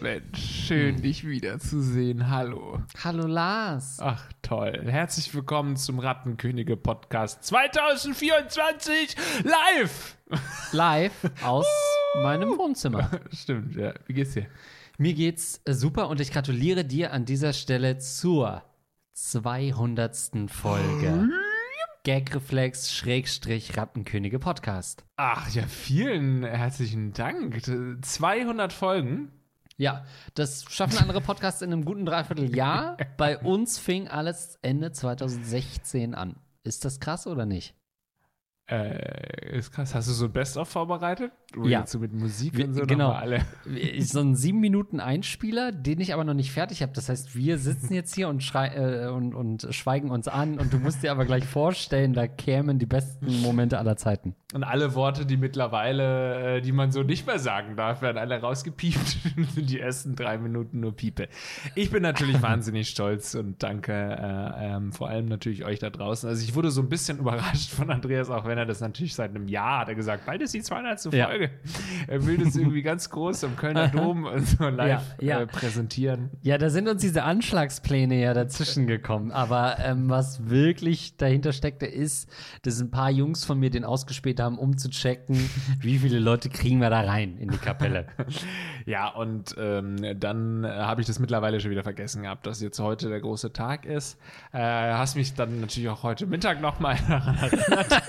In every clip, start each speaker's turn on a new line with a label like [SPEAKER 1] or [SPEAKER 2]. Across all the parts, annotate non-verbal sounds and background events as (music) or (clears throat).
[SPEAKER 1] Mensch, schön dich wiederzusehen. Hallo.
[SPEAKER 2] Hallo Lars.
[SPEAKER 1] Ach toll. Herzlich willkommen zum Rattenkönige Podcast 2024 live.
[SPEAKER 2] Live aus (laughs) meinem Wohnzimmer.
[SPEAKER 1] Stimmt, ja. Wie geht's dir?
[SPEAKER 2] Mir geht's äh, super und ich gratuliere dir an dieser Stelle zur 200. Folge. Gagreflex Schrägstrich Rattenkönige Podcast.
[SPEAKER 1] Ach ja, vielen herzlichen Dank. 200 Folgen.
[SPEAKER 2] Ja, das schaffen andere Podcasts in einem guten Dreivierteljahr. (laughs) Bei uns fing alles Ende 2016 an. Ist das krass oder nicht?
[SPEAKER 1] Äh, ist krass. Hast du so ein Best-of vorbereitet? Wo
[SPEAKER 2] Ja.
[SPEAKER 1] so mit Musik
[SPEAKER 2] Wir-
[SPEAKER 1] und so
[SPEAKER 2] genau.
[SPEAKER 1] alle.
[SPEAKER 2] So ein sieben Minuten Einspieler, den ich aber noch nicht fertig habe. Das heißt, wir sitzen jetzt hier und, äh, und, und schweigen uns an und du musst dir aber gleich vorstellen, da kämen die besten Momente aller Zeiten.
[SPEAKER 1] Und alle Worte, die mittlerweile, äh, die man so nicht mehr sagen darf, werden alle rausgepiept. (laughs) Die ersten drei Minuten nur Piepe. Ich bin natürlich (laughs) wahnsinnig stolz und danke äh, ähm, vor allem natürlich euch da draußen. Also ich wurde so ein bisschen (laughs) überrascht von Andreas, auch wenn er das natürlich seit einem Jahr hat er gesagt, bald ist die 200.
[SPEAKER 2] Ja. (laughs)
[SPEAKER 1] Er will das irgendwie ganz groß im Kölner (laughs) Dom so live
[SPEAKER 2] Ja, ja.
[SPEAKER 1] Äh, präsentieren.
[SPEAKER 2] Ja, da sind uns diese Anschlagspläne ja dazwischen gekommen. Aber ähm, was wirklich dahinter steckte, ist, dass ein paar Jungs von mir den ausgespäht haben, um zu checken, (laughs) wie viele Leute kriegen wir da rein in die Kapelle.
[SPEAKER 1] Ja, und ähm, dann äh, habe ich das mittlerweile schon wieder vergessen gehabt, dass jetzt heute der große Tag ist. Äh, hast mich dann natürlich auch heute Mittag nochmal daran erinnert,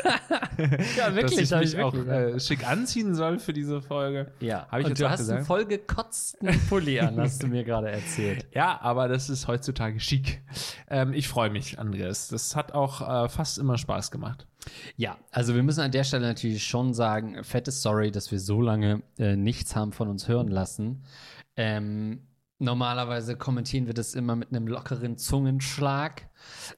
[SPEAKER 2] ja,
[SPEAKER 1] dass ich mich auch
[SPEAKER 2] wirklich,
[SPEAKER 1] äh, schick anziehen soll für diese Folge.
[SPEAKER 2] Ja,
[SPEAKER 1] habe ich
[SPEAKER 2] und
[SPEAKER 1] jetzt
[SPEAKER 2] du hast einen
[SPEAKER 1] gesagt.
[SPEAKER 2] vollgekotzten Pulli an, hast du mir gerade erzählt. (laughs)
[SPEAKER 1] Ja, aber das ist heutzutage schick. Ähm, ich freue mich, Andreas. Das hat auch äh, fast immer Spaß gemacht.
[SPEAKER 2] Ja, also wir müssen an der Stelle natürlich schon sagen, fettes Sorry, dass wir so lange äh, nichts haben von uns hören lassen. Ähm, normalerweise kommentieren wir das immer mit einem lockeren Zungenschlag.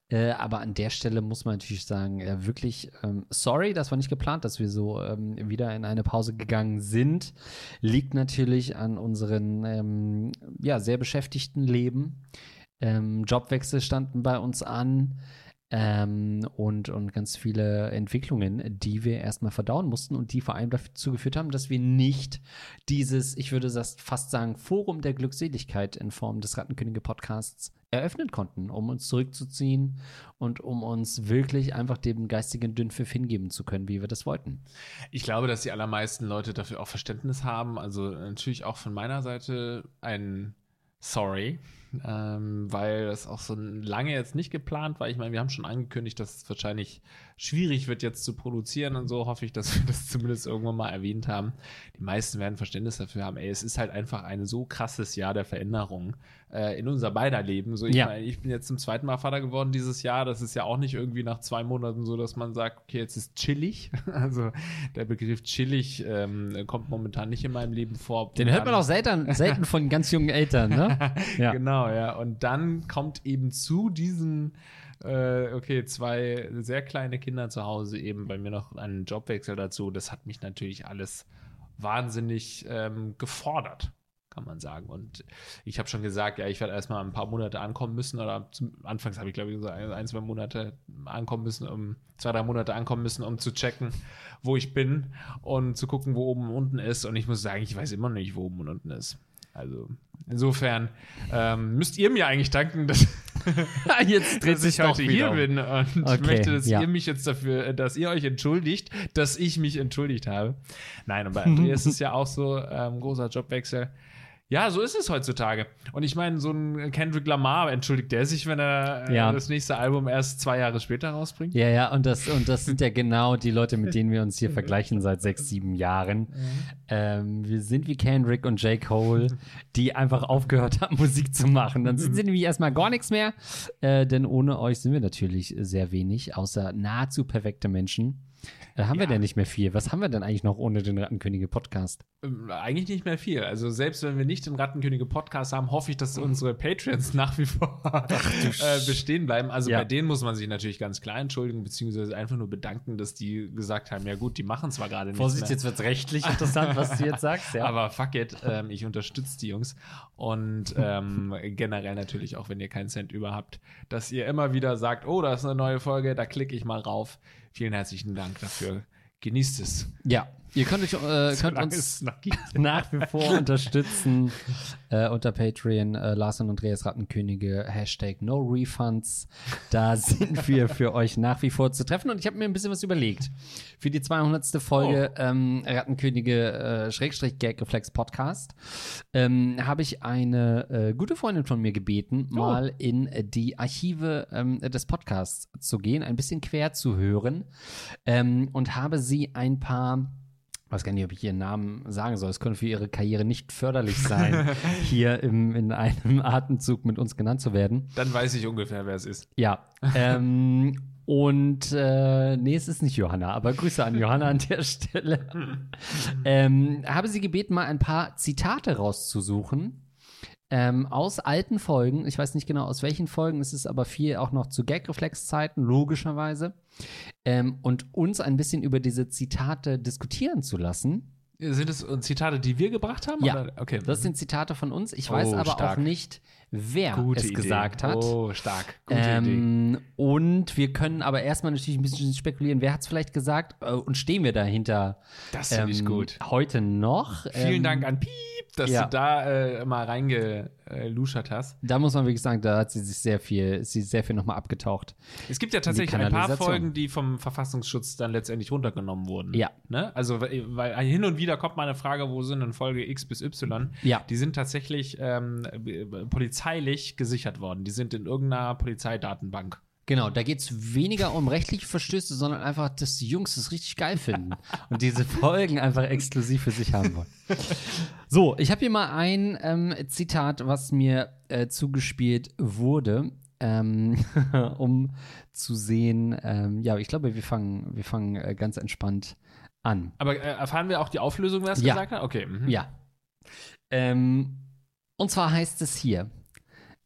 [SPEAKER 2] Äh, aber an der Stelle muss man natürlich sagen, äh, wirklich ähm, sorry, das war nicht geplant, dass wir so ähm, wieder in eine Pause gegangen sind. Liegt natürlich an unseren ähm, ja, sehr beschäftigten Leben. Ähm, Jobwechsel standen bei uns an ähm, und, und ganz viele Entwicklungen, die wir erstmal verdauen mussten und die vor allem dazu geführt haben, dass wir nicht dieses, ich würde das fast sagen, Forum der Glückseligkeit in Form des Rattenkönige-Podcasts eröffnen konnten, um uns zurückzuziehen und um uns wirklich einfach dem geistigen Dünnpfiff hingeben zu können, wie wir das wollten.
[SPEAKER 1] Ich glaube, dass die allermeisten Leute dafür auch Verständnis haben. Also natürlich auch von meiner Seite ein Sorry, ähm, weil das auch so lange jetzt nicht geplant war. Ich meine, wir haben schon angekündigt, dass es wahrscheinlich schwierig wird, jetzt zu produzieren und so hoffe ich, dass wir (laughs) das zumindest irgendwann mal erwähnt haben. Die meisten werden Verständnis dafür haben. Ey, es ist halt einfach ein so krasses Jahr der Veränderung äh, in unser beider Leben. So, ich,
[SPEAKER 2] Ja.
[SPEAKER 1] meine, ich bin jetzt zum zweiten Mal Vater geworden dieses Jahr. Das ist ja auch nicht irgendwie nach zwei Monaten so, dass man sagt, okay, jetzt ist chillig. (laughs) Also der Begriff chillig ähm, kommt momentan nicht in meinem Leben vor.
[SPEAKER 2] Den hört man auch selten, selten von ganz jungen Eltern, ne? (laughs) Ja.
[SPEAKER 1] Genau, ja. Und dann kommt eben zu diesen, äh, okay, zwei sehr kleine Kinder zu Hause eben bei mir noch ein Jobwechsel dazu. Das hat mich natürlich alles wahnsinnig ähm, gefordert, kann man sagen. Und ich habe schon gesagt, ja, ich werde erstmal ein paar Monate ankommen müssen. Oder zum, anfangs habe ich, glaube ich, so ein, zwei Monate ankommen müssen, um zwei, drei Monate ankommen müssen, um zu checken, wo ich bin und zu gucken, wo oben und unten ist. Und ich muss sagen, ich weiß immer noch nicht, wo oben und unten ist. Also insofern ähm, müsst ihr mir eigentlich danken, dass, (laughs)
[SPEAKER 2] Jetzt dreht
[SPEAKER 1] dass
[SPEAKER 2] sich
[SPEAKER 1] ich heute hier
[SPEAKER 2] um.
[SPEAKER 1] bin und
[SPEAKER 2] Okay,
[SPEAKER 1] möchte, dass
[SPEAKER 2] ja.
[SPEAKER 1] ihr mich jetzt dafür, dass ihr euch entschuldigt, dass ich mich entschuldigt habe. Nein, und bei (laughs) Andreas ist es ja auch so, ähm, großer Jobwechsel. Ja, so ist es heutzutage. Und ich meine, so ein Kendrick Lamar, entschuldigt der sich, wenn er äh,
[SPEAKER 2] Ja.
[SPEAKER 1] das nächste Album erst zwei Jahre später rausbringt?
[SPEAKER 2] Ja, ja, und das, und das sind ja genau die Leute, mit denen wir uns hier vergleichen seit sechs, sieben Jahren. Ähm, wir sind wie Kendrick und J. Cole, die einfach aufgehört haben, Musik zu machen. Dann sind sie nämlich erstmal gar nichts mehr, äh, denn ohne euch sind wir natürlich sehr wenig, außer nahezu perfekte Menschen. Äh, haben wir
[SPEAKER 1] Ja.
[SPEAKER 2] denn nicht mehr viel? Was haben wir denn eigentlich noch ohne den Rattenkönige-Podcast?
[SPEAKER 1] Ähm, Eigentlich nicht mehr viel. Also selbst wenn wir nicht den Rattenkönige Podcast haben, hoffe ich, dass unsere Patreons (laughs) nach wie vor äh, bestehen bleiben. Also
[SPEAKER 2] Ja.
[SPEAKER 1] bei denen muss man sich natürlich ganz klar entschuldigen, beziehungsweise einfach nur bedanken, dass die gesagt haben, ja gut, die machen zwar gerade nichts
[SPEAKER 2] Vorsicht,
[SPEAKER 1] mehr.
[SPEAKER 2] jetzt wird es rechtlich interessant, was du jetzt sagst. Ja.
[SPEAKER 1] Aber fuck it, ähm, ich unterstütze die Jungs. Und ähm, (laughs) generell natürlich auch, wenn ihr keinen Cent über habt, dass ihr immer wieder sagt, oh, da ist eine neue Folge, da klicke ich mal rauf. Vielen herzlichen Dank dafür. Genießt es.
[SPEAKER 2] ja, ihr könnt, euch, äh, könnt uns (laughs) nach wie vor unterstützen äh, unter Patreon. Äh, Lars und Andreas Rattenkönige, Hashtag No Refunds. Da (laughs) sind wir für euch nach wie vor zu treffen. Und ich habe mir ein bisschen was überlegt. Für die 200. Folge ähm, Rattenkönige äh, Schrägstrich Gagreflex Podcast ähm, habe ich eine äh, gute Freundin von mir gebeten, mal in die Archive ähm, des Podcasts zu gehen, ein bisschen quer zu hören ähm, und habe sie ein paar weiß gar nicht, ob ich ihren Namen sagen soll. Es könnte für ihre Karriere nicht förderlich sein, (laughs) hier im, in einem Atemzug mit uns genannt zu werden.
[SPEAKER 1] Dann weiß ich ungefähr, wer es ist.
[SPEAKER 2] Ja. ähm, und äh, nee, es ist nicht Johanna, aber Grüße an Johanna an der Stelle. (laughs) ähm, habe sie gebeten, mal ein paar Zitate rauszusuchen. Ähm, aus alten Folgen, ich weiß nicht genau aus welchen Folgen, es ist aber viel auch noch zu Gagreflex-Zeiten, logischerweise, ähm, und uns ein bisschen über diese Zitate diskutieren zu lassen.
[SPEAKER 1] Sind es Zitate, die wir gebracht haben?
[SPEAKER 2] Ja.
[SPEAKER 1] Okay.
[SPEAKER 2] Das sind Zitate von uns. Ich weiß
[SPEAKER 1] Oh,
[SPEAKER 2] aber
[SPEAKER 1] stark.
[SPEAKER 2] auch nicht, wer
[SPEAKER 1] Gute
[SPEAKER 2] es
[SPEAKER 1] Idee.
[SPEAKER 2] gesagt hat.
[SPEAKER 1] Oh, stark. Gute Idee.
[SPEAKER 2] Ähm, und wir können aber erstmal natürlich ein bisschen spekulieren, wer hat es vielleicht gesagt äh, und stehen wir dahinter
[SPEAKER 1] Das finde ich
[SPEAKER 2] ähm,
[SPEAKER 1] gut.
[SPEAKER 2] heute noch.
[SPEAKER 1] Vielen
[SPEAKER 2] ähm,
[SPEAKER 1] Dank an Piep, dass
[SPEAKER 2] ja.
[SPEAKER 1] du da äh, mal reingeluschert hast.
[SPEAKER 2] Da muss man wirklich sagen, da hat sie sich sehr viel, sie sehr viel nochmal abgetaucht.
[SPEAKER 1] Es gibt ja tatsächlich ein paar. Folgen, die vom Verfassungsschutz dann letztendlich runtergenommen wurden.
[SPEAKER 2] Ja.
[SPEAKER 1] Ne? Also, weil hin und wieder kommt mal eine Frage, wo sind denn Folge X bis Y?
[SPEAKER 2] Ja.
[SPEAKER 1] Die sind tatsächlich ähm, b- polizeilich gesichert worden. Die sind in irgendeiner Polizeidatenbank.
[SPEAKER 2] Genau, da geht es weniger um rechtliche Verstöße, sondern einfach, dass die Jungs es richtig geil finden und diese Folgen einfach exklusiv für sich haben wollen. So, ich habe hier mal ein ähm, Zitat, was mir äh, zugespielt wurde, ähm, (laughs) um zu sehen. Ähm, ja, ich glaube, wir fangen, wir fangen äh, ganz entspannt an.
[SPEAKER 1] Aber äh, erfahren wir auch die Auflösung, wer es
[SPEAKER 2] Ja.
[SPEAKER 1] gesagt hat? Okay. Mhm.
[SPEAKER 2] Ja. Ähm, und zwar heißt es hier: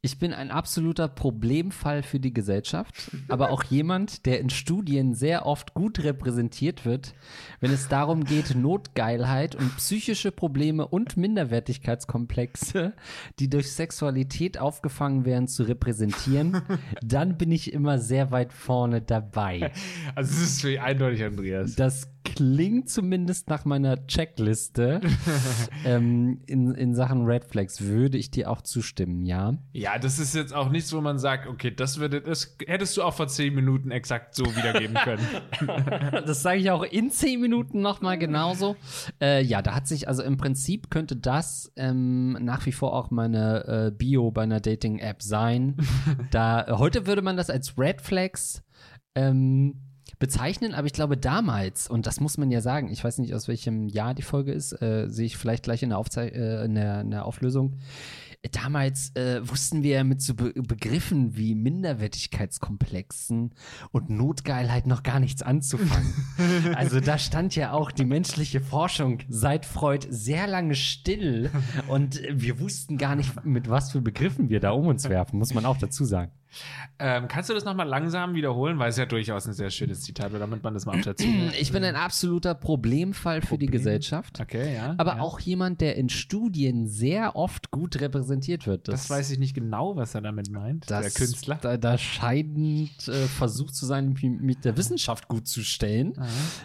[SPEAKER 2] Ich bin ein absoluter Problemfall für die Gesellschaft, aber auch jemand, der in Studien sehr oft gut repräsentiert wird, wenn es darum geht, Notgeilheit und psychische Probleme und Minderwertigkeitskomplexe, die durch Sexualität aufgefangen werden, zu repräsentieren, dann bin ich immer sehr weit vorne dabei.
[SPEAKER 1] Also, es ist für mich eindeutig Andreas.
[SPEAKER 2] Das klingt zumindest nach meiner Checkliste. (laughs) ähm, in, in Sachen Red Flags würde ich dir auch zustimmen, ja.
[SPEAKER 1] Ja, das ist jetzt auch nichts, wo man sagt, okay, das, würde, das hättest du auch vor zehn Minuten exakt so wiedergeben können. (laughs)
[SPEAKER 2] Das sage ich auch in zehn Minuten nochmal genauso. Äh, ja, da hat sich, also im Prinzip könnte das ähm, nach wie vor auch meine äh, Bio bei einer Dating-App sein. (laughs) da, äh, heute würde man das als Red Flags ähm, bezeichnen, aber ich glaube damals, und das muss man ja sagen, ich weiß nicht, aus welchem Jahr die Folge ist, äh, sehe ich vielleicht gleich in der, Aufzei äh, in der, in der Auflösung. Damals äh, wussten wir mit so Be Begriffen wie Minderwertigkeitskomplexen und Notgeilheit noch gar nichts anzufangen. (laughs) also da stand ja auch die menschliche Forschung seit Freud sehr lange still und wir wussten gar nicht, mit was für Begriffen wir da um uns werfen, muss man auch dazu sagen.
[SPEAKER 1] Ähm, kannst du das nochmal langsam wiederholen? Weil es ja durchaus ein sehr schönes Zitat wird, damit man das mal dazu. (clears throat)
[SPEAKER 2] Ich bin ein absoluter Problemfall für die? Gesellschaft.
[SPEAKER 1] Okay, ja.
[SPEAKER 2] Aber
[SPEAKER 1] ja.
[SPEAKER 2] auch jemand, der in Studien sehr oft gut repräsentiert wird.
[SPEAKER 1] Das weiß ich nicht genau, was er damit meint,
[SPEAKER 2] das,
[SPEAKER 1] der Künstler.
[SPEAKER 2] Da, da scheidend äh, versucht zu sein, mit der Wissenschaft gut zu stellen.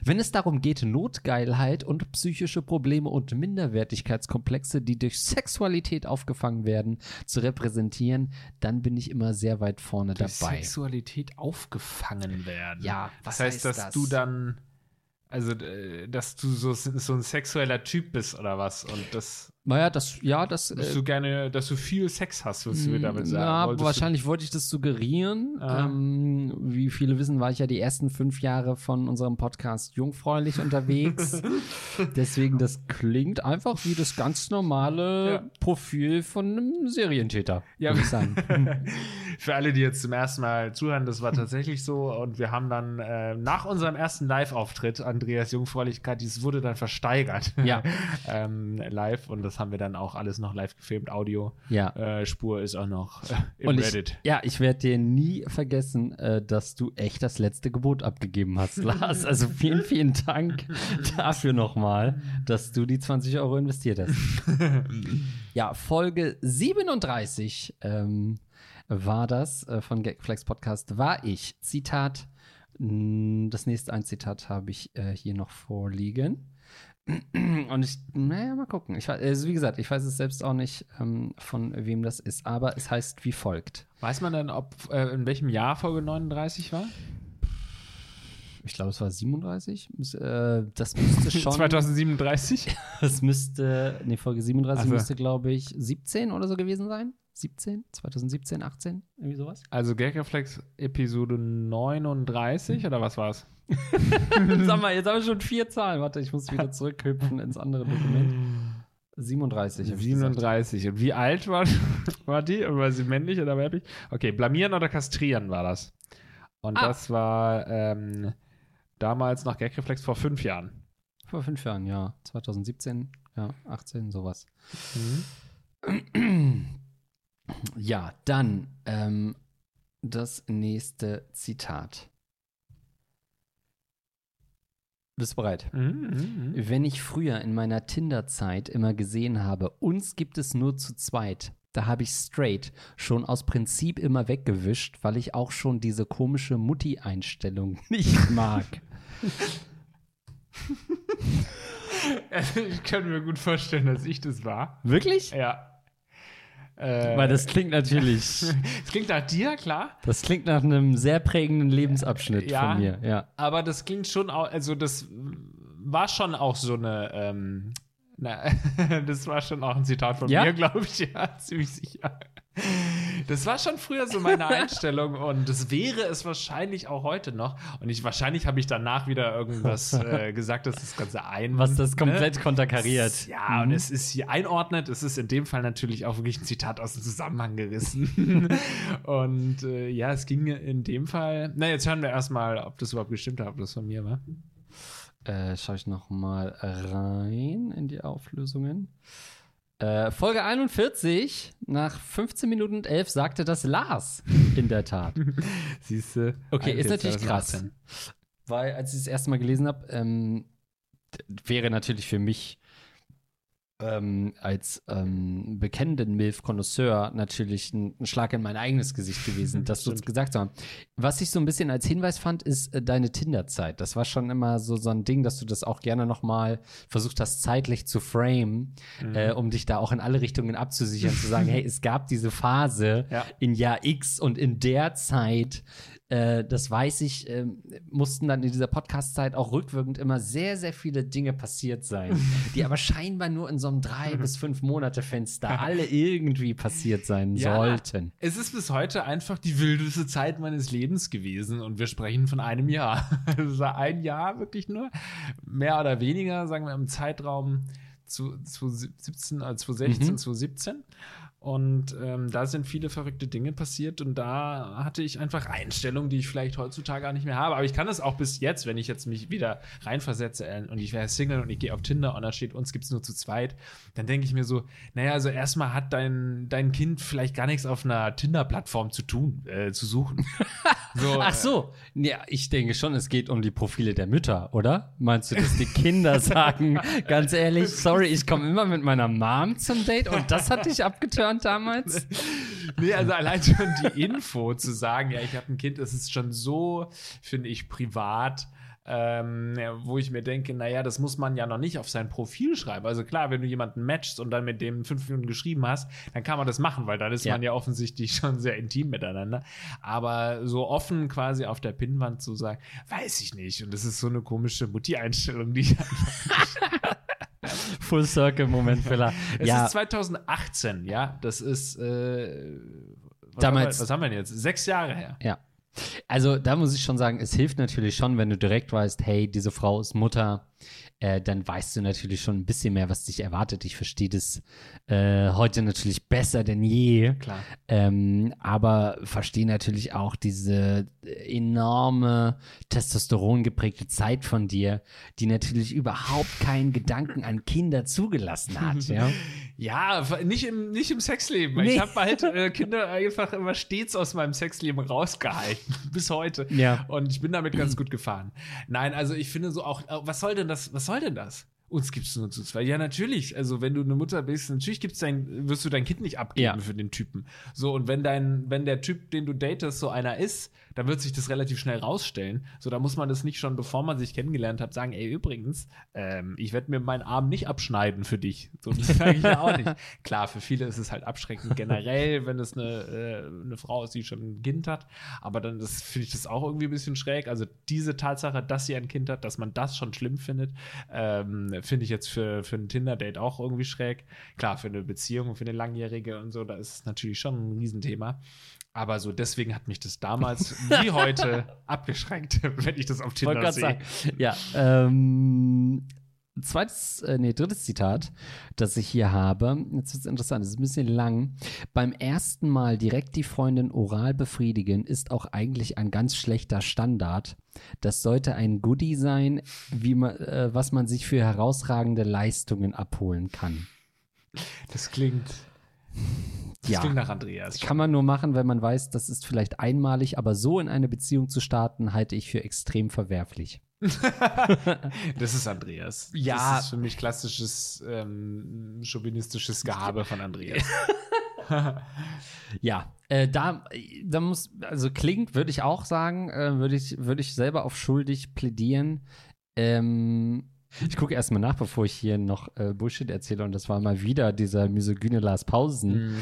[SPEAKER 2] Wenn es darum geht, Notgeilheit und psychische Probleme und Minderwertigkeitskomplexe, die durch Sexualität aufgefangen werden, zu repräsentieren, dann bin ich immer sehr weit vorne
[SPEAKER 1] Durch
[SPEAKER 2] dabei.
[SPEAKER 1] Sexualität aufgefangen werden.
[SPEAKER 2] Ja,
[SPEAKER 1] das
[SPEAKER 2] was
[SPEAKER 1] heißt,
[SPEAKER 2] heißt
[SPEAKER 1] dass
[SPEAKER 2] das?
[SPEAKER 1] du dann, also, äh, dass du so, so ein sexueller Typ bist oder was und das,
[SPEAKER 2] Naja, das, ja, das.
[SPEAKER 1] dass
[SPEAKER 2] Äh,
[SPEAKER 1] du gerne, dass du viel Sex hast, was du mir damit sagen
[SPEAKER 2] ja,
[SPEAKER 1] Wolltest
[SPEAKER 2] wahrscheinlich wollte ich das suggerieren.
[SPEAKER 1] Ah.
[SPEAKER 2] Ähm, wie viele wissen, war ich ja die ersten fünf Jahre von unserem Podcast jungfräulich unterwegs. (laughs) Deswegen, das klingt einfach wie das ganz normale
[SPEAKER 1] Ja.
[SPEAKER 2] Profil von einem Serientäter,
[SPEAKER 1] Ja.
[SPEAKER 2] würde ich sagen. (laughs)
[SPEAKER 1] für alle, die jetzt zum ersten Mal zuhören, das war tatsächlich so. Und wir haben dann äh, nach unserem ersten Live-Auftritt, Andreas Jungfräulichkeit, dieses wurde dann versteigert.
[SPEAKER 2] Ja. (laughs)
[SPEAKER 1] ähm, live. Und das haben wir dann auch alles noch live gefilmt. Audio.
[SPEAKER 2] Ja.
[SPEAKER 1] Äh, Spur ist auch noch äh, im
[SPEAKER 2] Und
[SPEAKER 1] Reddit.
[SPEAKER 2] ich, ja, ich werde dir nie vergessen, äh, dass du echt das letzte Gebot abgegeben hast, (laughs) Lars. Also vielen, vielen Dank dafür nochmal, dass du die 20 Euro investiert hast. (laughs) ja, Folge 37 ähm, war das äh, von Gagflex Podcast, war ich. Zitat, das nächste ein Zitat habe ich äh, hier noch vorliegen. (clears throat) Und ich, naja, mal gucken. Ich, also wie gesagt, ich weiß es selbst auch nicht, ähm, von wem das ist, aber es heißt wie folgt.
[SPEAKER 1] Weiß man denn, ob äh, in welchem Jahr Folge 39 war?
[SPEAKER 2] Ich glaube, es war 37. Müs- äh, Das müsste (laughs) schon.
[SPEAKER 1] 2037? (laughs)
[SPEAKER 2] Das müsste, nee, Folge 37
[SPEAKER 1] Ach so.
[SPEAKER 2] müsste, glaube ich, 17 oder so gewesen sein. 17? 2017, 18? Irgendwie sowas?
[SPEAKER 1] Also Gagreflex Episode 39 oder was war's? (laughs)
[SPEAKER 2] Sag mal, jetzt haben wir schon vier Zahlen. Warte, ich muss wieder zurückhüpfen ins andere Dokument. 37. hab ich gesagt.
[SPEAKER 1] 37. Und wie alt war, (laughs) war die? War sie männlich oder weiblich? Okay, blamieren oder kastrieren war das. Und
[SPEAKER 2] Ah.
[SPEAKER 1] das war ähm, damals nach Gagreflex vor fünf Jahren.
[SPEAKER 2] Vor fünf Jahren, ja. 2017, ja, 18, sowas.
[SPEAKER 1] Mhm. (clears throat)
[SPEAKER 2] Ja, dann ähm, das nächste Zitat. Bist du bereit?
[SPEAKER 1] Mhm, mhm.
[SPEAKER 2] Wenn ich früher in meiner Tinder-Zeit immer gesehen habe, uns gibt es nur zu zweit, da habe ich straight schon aus Prinzip immer weggewischt, weil ich auch schon diese komische Mutti-Einstellung (laughs) nicht mag.
[SPEAKER 1] Also (laughs) ich kann mir gut vorstellen, dass ich das war.
[SPEAKER 2] Wirklich?
[SPEAKER 1] Ja. Äh,
[SPEAKER 2] Weil das klingt natürlich, (laughs)
[SPEAKER 1] es klingt nach dir, klar.
[SPEAKER 2] das klingt nach einem sehr prägenden Lebensabschnitt
[SPEAKER 1] Ja.
[SPEAKER 2] von mir, ja.
[SPEAKER 1] Aber das klingt schon auch, also das war schon auch so eine, ähm, na, (laughs) das war schon auch ein Zitat von
[SPEAKER 2] Ja?
[SPEAKER 1] mir, glaube ich, (laughs) ja, ziemlich sicher. Das war schon früher so meine Einstellung und das wäre es wahrscheinlich auch heute noch. Und ich wahrscheinlich habe ich danach wieder irgendwas äh, gesagt, dass das Ganze ein.
[SPEAKER 2] Was das komplett
[SPEAKER 1] ne?
[SPEAKER 2] konterkariert.
[SPEAKER 1] Ja, und es ist hier einordnet. Es ist in dem Fall natürlich auch wirklich ein Zitat aus dem Zusammenhang gerissen. (laughs) und äh, ja, es ging in dem Fall. Na, jetzt hören wir erstmal, ob das überhaupt gestimmt hat, ob das von mir war.
[SPEAKER 2] Äh, schaue ich noch mal rein in die Auflösungen. Äh, Folge 41, nach 15 Minuten und 11, sagte das Lars. In der Tat. (laughs)
[SPEAKER 1] Siehst du?
[SPEAKER 2] Okay, ist natürlich krass.
[SPEAKER 1] 2018.
[SPEAKER 2] Weil, als ich das erste Mal gelesen habe, ähm, wäre natürlich für mich ähm, als ähm, bekennenden Milf-Konnoisseur natürlich ein, ein Schlag in mein eigenes Gesicht gewesen, (laughs) dass du es gesagt hast. Was ich so ein bisschen als Hinweis fand, ist äh, deine Tinder-Zeit. Das war schon immer so, so ein Ding, dass du das auch gerne noch mal versucht hast, zeitlich zu framen,
[SPEAKER 1] Mhm.
[SPEAKER 2] äh, um dich da auch in alle Richtungen abzusichern, zu sagen, (laughs) hey, es gab diese Phase
[SPEAKER 1] Ja.
[SPEAKER 2] in Jahr X und in der Zeit, äh, das weiß ich, ähm, mussten dann in dieser Podcast-Zeit auch rückwirkend immer sehr, sehr viele Dinge passiert sein, (laughs) die aber scheinbar nur in so einem drei bis fünf Monate Fenster alle irgendwie passiert sein
[SPEAKER 1] Ja.
[SPEAKER 2] sollten.
[SPEAKER 1] Es ist bis heute einfach die wildeste Zeit meines Lebens gewesen und wir sprechen von einem Jahr. (laughs) Es war ein Jahr wirklich nur, mehr oder weniger, sagen wir im Zeitraum zu 2017, äh, 2016,
[SPEAKER 2] Mhm.
[SPEAKER 1] 2017. Und ähm, da sind viele verrückte Dinge passiert und da hatte ich einfach Einstellungen, die ich vielleicht heutzutage gar nicht mehr habe. Aber ich kann es auch bis jetzt, wenn ich jetzt mich wieder reinversetze äh, und ich wäre Single und ich gehe auf Tinder und da steht, uns gibt es nur zu zweit, dann denke ich mir so, naja, also erstmal hat dein, dein Kind vielleicht gar nichts auf einer Tinder-Plattform zu tun, äh, zu suchen. (laughs) so,
[SPEAKER 2] Ach so, ja, ich denke schon, es geht um die Profile der Mütter, oder? Meinst du, dass die Kinder sagen, (laughs) ganz ehrlich, sorry, ich komme immer mit meiner Mom zum Date und das hat dich abgeturnt (laughs) damals?
[SPEAKER 1] Nee, also allein schon die Info zu sagen, ja, ich habe ein Kind, das ist schon so, finde ich, privat. Ähm, ja, wo ich mir denke, naja, das muss man ja noch nicht auf sein Profil schreiben. Also klar, wenn du jemanden matchst und dann mit dem fünf Minuten geschrieben hast, dann kann man das machen, weil dann ist
[SPEAKER 2] Ja.
[SPEAKER 1] man ja offensichtlich (laughs) schon sehr intim miteinander. Aber so offen quasi auf der Pinnwand zu sagen, weiß ich nicht. Und das ist so eine komische Mutti-Einstellung, die ich (laughs) (laughs)
[SPEAKER 2] Full Circle Moment, Filler.
[SPEAKER 1] Es
[SPEAKER 2] ja,
[SPEAKER 1] ist 2018, ja. Das ist äh, was
[SPEAKER 2] Damals-
[SPEAKER 1] Haben wir, was haben wir denn jetzt? Sechs Jahre her.
[SPEAKER 2] ja. Also da muss ich schon sagen, es hilft natürlich schon, wenn du direkt weißt, hey, diese Frau ist Mutter, äh, dann weißt du natürlich schon ein bisschen mehr, was dich erwartet. Ich verstehe das äh, heute natürlich besser denn je.
[SPEAKER 1] Klar.
[SPEAKER 2] Ähm, aber verstehe natürlich auch diese enorme Testosteron geprägte Zeit von dir, die natürlich überhaupt keinen Gedanken an Kinder zugelassen hat. (laughs) ja?
[SPEAKER 1] Ja, nicht im, nicht im Sexleben.
[SPEAKER 2] Nee.
[SPEAKER 1] Ich habe halt äh, (laughs) Kinder einfach immer stets aus meinem Sexleben rausgehalten. (laughs) Bis heute.
[SPEAKER 2] Ja.
[SPEAKER 1] Und ich bin damit ganz gut gefahren. Nein, also ich finde so auch, äh, was soll denn das, was soll denn das? Uns gibt es nur zu zwei. Ja, natürlich. Also, wenn du eine Mutter bist, natürlich gibt's dein, wirst du dein Kind nicht abgeben
[SPEAKER 2] Ja.
[SPEAKER 1] für den Typen. So, und wenn dein, wenn der Typ, den du datest, so einer ist, dann wird sich das relativ schnell rausstellen. So, da muss man das nicht schon, bevor man sich kennengelernt hat, sagen, ey, übrigens, ähm, ich werde mir meinen Arm nicht abschneiden für dich. So, das sage ich ja auch nicht. (laughs) Klar, für viele ist es halt abschreckend generell, wenn es eine, äh, eine Frau ist, die schon ein Kind hat. Aber dann finde ich das auch irgendwie ein bisschen schräg. Also diese Tatsache, dass sie ein Kind hat, dass man das schon schlimm findet, ähm, finde ich jetzt für, für ein Tinder-Date auch irgendwie schräg. Klar, für eine Beziehung, für eine langjährige und so, da ist es natürlich schon ein Riesenthema. Aber so deswegen hat mich das damals (laughs) wie heute abgeschränkt, (laughs) wenn ich das auf Tinder sehe.
[SPEAKER 2] Ja, ähm, zweites, äh, nee, drittes Zitat, das ich hier habe. Jetzt ist interessant, das ist ein bisschen lang. Beim ersten Mal direkt die Freundin oral befriedigen ist auch eigentlich ein ganz schlechter Standard. Das sollte ein Goodie sein, wie man, äh, was man sich für herausragende Leistungen abholen kann.
[SPEAKER 1] Das klingt, das
[SPEAKER 2] Ja.
[SPEAKER 1] klingt nach Andreas.
[SPEAKER 2] Kann man nur machen, wenn man weiß, das ist vielleicht einmalig, aber so in eine Beziehung zu starten, halte ich für extrem verwerflich. (laughs)
[SPEAKER 1] Das ist Andreas.
[SPEAKER 2] Ja.
[SPEAKER 1] Das ist für mich klassisches ähm, chauvinistisches Gehabe von Andreas. (laughs)
[SPEAKER 2] Ja, äh, da, da muss, also klingt, würde ich auch sagen, äh, würde ich, würde ich selber auf schuldig plädieren. Ähm, ich gucke erstmal nach, bevor ich hier noch äh, Bullshit erzähle. Und das war mal wieder dieser misogyne Lars Pausen